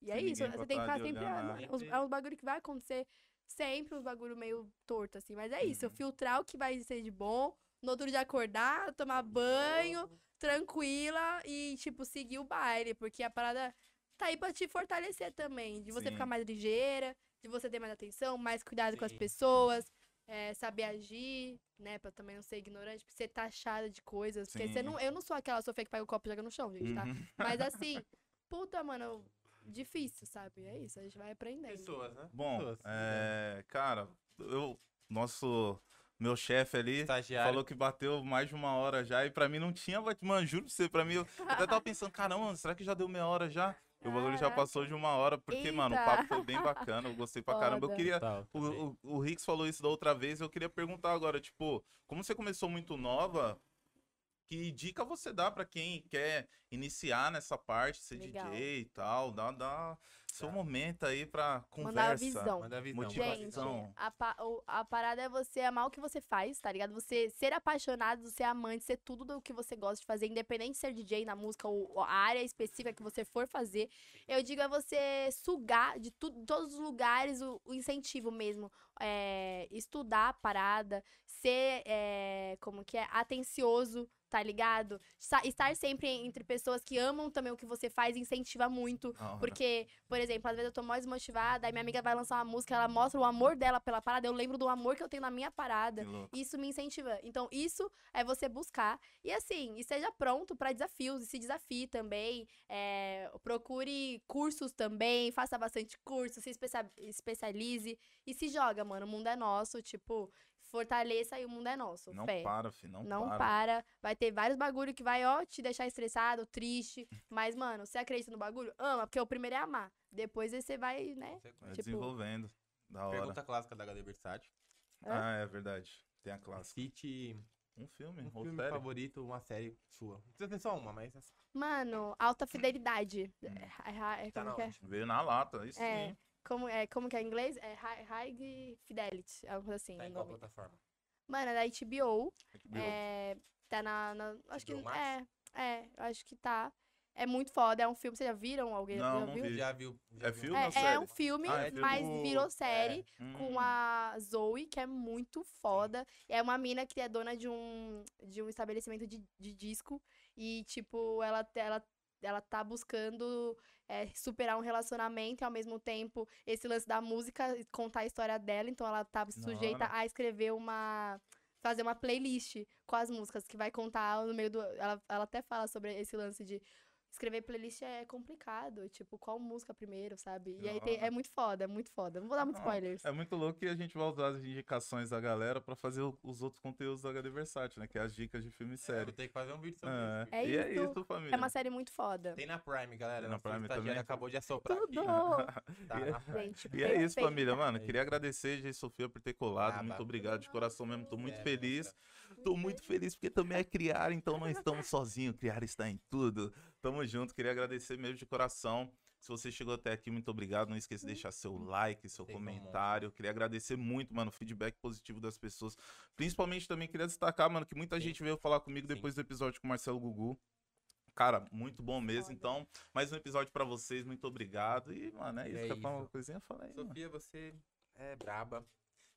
E é isso, você tem que ficar de sempre. ah, nada. É uns, é bagulho que vai acontecer sempre, uns bagulho meio torto, assim. Mas é isso, eu Uhum. filtrar o que vai ser de bom, no outro dia acordar, tomar banho, tranquila e, tipo, seguir o baile, porque a parada tá aí pra te fortalecer também, de você Sim. ficar mais ligeira, de você ter mais atenção, mais cuidado com as Sim. pessoas, é, saber agir, né, pra também não ser ignorante, pra ser taxada de coisas, porque você Sim. não, eu não sou aquela Sofia que pega o copo e joga no chão, gente, tá? Uhum. Mas assim, puta, mano, difícil, sabe? É isso, a gente vai aprendendo. Pessoas, né? Bom, Pessoas. é, cara, eu, nosso, meu chefe ali Estagiário. falou que bateu mais de uma hora já e pra mim não tinha, bate- mano, juro pra você, pra mim, eu até tava pensando, caramba, será que já deu meia hora já? O bagulho já passou de uma hora, porque, mano, o Eita. papo foi bem bacana, eu gostei pra caramba. Eu Foda. queria, Tal, o, o, o Rix falou isso da outra vez, eu queria perguntar agora, tipo, como você começou muito nova, que dica você dá pra quem quer iniciar nessa parte, ser Legal. DJ e tal? Dá, dá seu Tá. momento aí pra conversa. Mandar a visão. Manda a visão. Motivação. Gente, a, pa- a parada é você amar o que você faz, tá ligado? Você ser apaixonado, ser amante, ser tudo do que você gosta de fazer, independente de ser DJ na música ou, ou a área específica que você for fazer. Eu digo é você sugar de tu- todos os lugares o, o incentivo mesmo. É, estudar a parada, ser, é, como que é, atencioso, tá ligado? Estar sempre entre pessoas que amam também o que você faz incentiva muito. Porque, por exemplo, às vezes eu tô mais desmotivada, aí minha amiga vai lançar uma música, ela mostra o amor dela pela parada, eu lembro do amor que eu tenho na minha parada. Isso me incentiva. Então, isso é você buscar. E assim, esteja pronto para desafios. E se desafie também. é, procure cursos também. Faça bastante curso. Se especia- especialize. E se joga, mano. O mundo é nosso. Tipo, fortaleça e o mundo é nosso. Não Fé. para, filho. Não, Não para. para. Vai ter vários bagulho que vai, ó, te deixar estressado, triste. Mas, mano, você acredita no bagulho? Ama, porque o primeiro é amar. Depois aí você vai, né? Vai Consequência. Tipo, desenvolvendo. Da hora. Pergunta clássica da HD Versátil. Ah, é verdade. Tem a classe. Cite Um filme, um filme série. favorito, uma série sua. Não precisa ser só uma, mas assim, Mano, alta fidelidade. É, é- é- Tá como na que é? Veio na lata, isso É. sim. Como, é, como que é em inglês? É High, high Fidelity, alguma coisa assim. tá em qual plataforma? Mano, é da HBO. HBO. É, tá na, na- Acho que. Max? É, é, eu acho que tá. É muito foda. É um filme. Vocês já viram? Alguém Não, já não viu? vi. Já viu? já É viu? filme ou É, é um filme, Ah, é mas virou série Hum. com a Zoe, que é muito foda. É uma mina que é dona de um, de um estabelecimento de, de disco. E, tipo, ela, ela, ela tá buscando é, superar um relacionamento e, ao mesmo tempo, esse lance da música, contar a história dela. Então, ela tá sujeita hora. a escrever uma. Fazer uma playlist com as músicas que vai contar no meio do. Ela, ela até fala sobre esse lance de. Escrever playlist é complicado, tipo, qual música primeiro, sabe? E aí tem- é muito foda, é muito foda. Não vou dar muitos Não, spoilers. É muito louco que a gente vai usar as indicações da galera pra fazer os outros conteúdos do HD Versátil, né? Que é as dicas de filme e É, série. vou ter que fazer um vídeo sobre É, isso. É e é isso. isso, família. É uma série muito foda. Tem na Prime, galera. Tem na Prime também? acabou de assoprar Tudo! aqui. Tá E é- na Prime. Gente, E é isso, família. Mano, É queria agradecer, G. Sofia, por ter colado. Ah, muito bah. obrigado de coração mesmo. Tô muito É, feliz. Tô muito feliz porque também é criar, então não estamos sozinhos. Criar está em tudo. Tamo junto. Queria agradecer mesmo de coração. Se você chegou até aqui, muito obrigado. Não esqueça de deixar seu like, seu são comentário. Queria agradecer muito, mano, o feedback positivo das pessoas. Principalmente também queria destacar, mano, que muita Sim. gente veio falar comigo Sim. depois do episódio com o Marcelo Gugu. Cara, muito bom mesmo. Foda. Então, mais um episódio pra vocês. Muito obrigado. E, mano, é isso. É Quer falar uma coisinha? Fala aí, mano. Sofia, você é braba.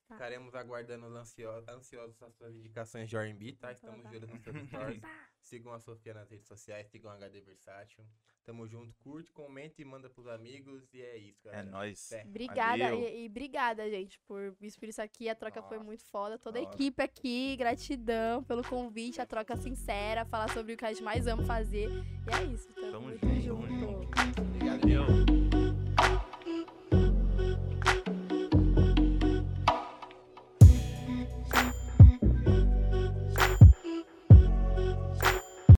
Tá. Ficaremos aguardando ansio- ansiosos as suas indicações de R&B, tá? Estamos de olho nos seus stories. Sigam a Sofia nas redes sociais, sigam a HD Versátil. Tamo junto, curte, comenta e manda pros amigos. E é isso, É galera. nóis. Fé. Obrigada, e, e obrigada, gente, por isso, por isso aqui. A troca foi Nossa, muito foda. Toda a da hora. equipe aqui, gratidão pelo convite, a troca sincera, falar sobre o que a gente mais ama fazer. E é isso, tamo, Tamo muito junto, junto. tamo Obrigado, Valeu.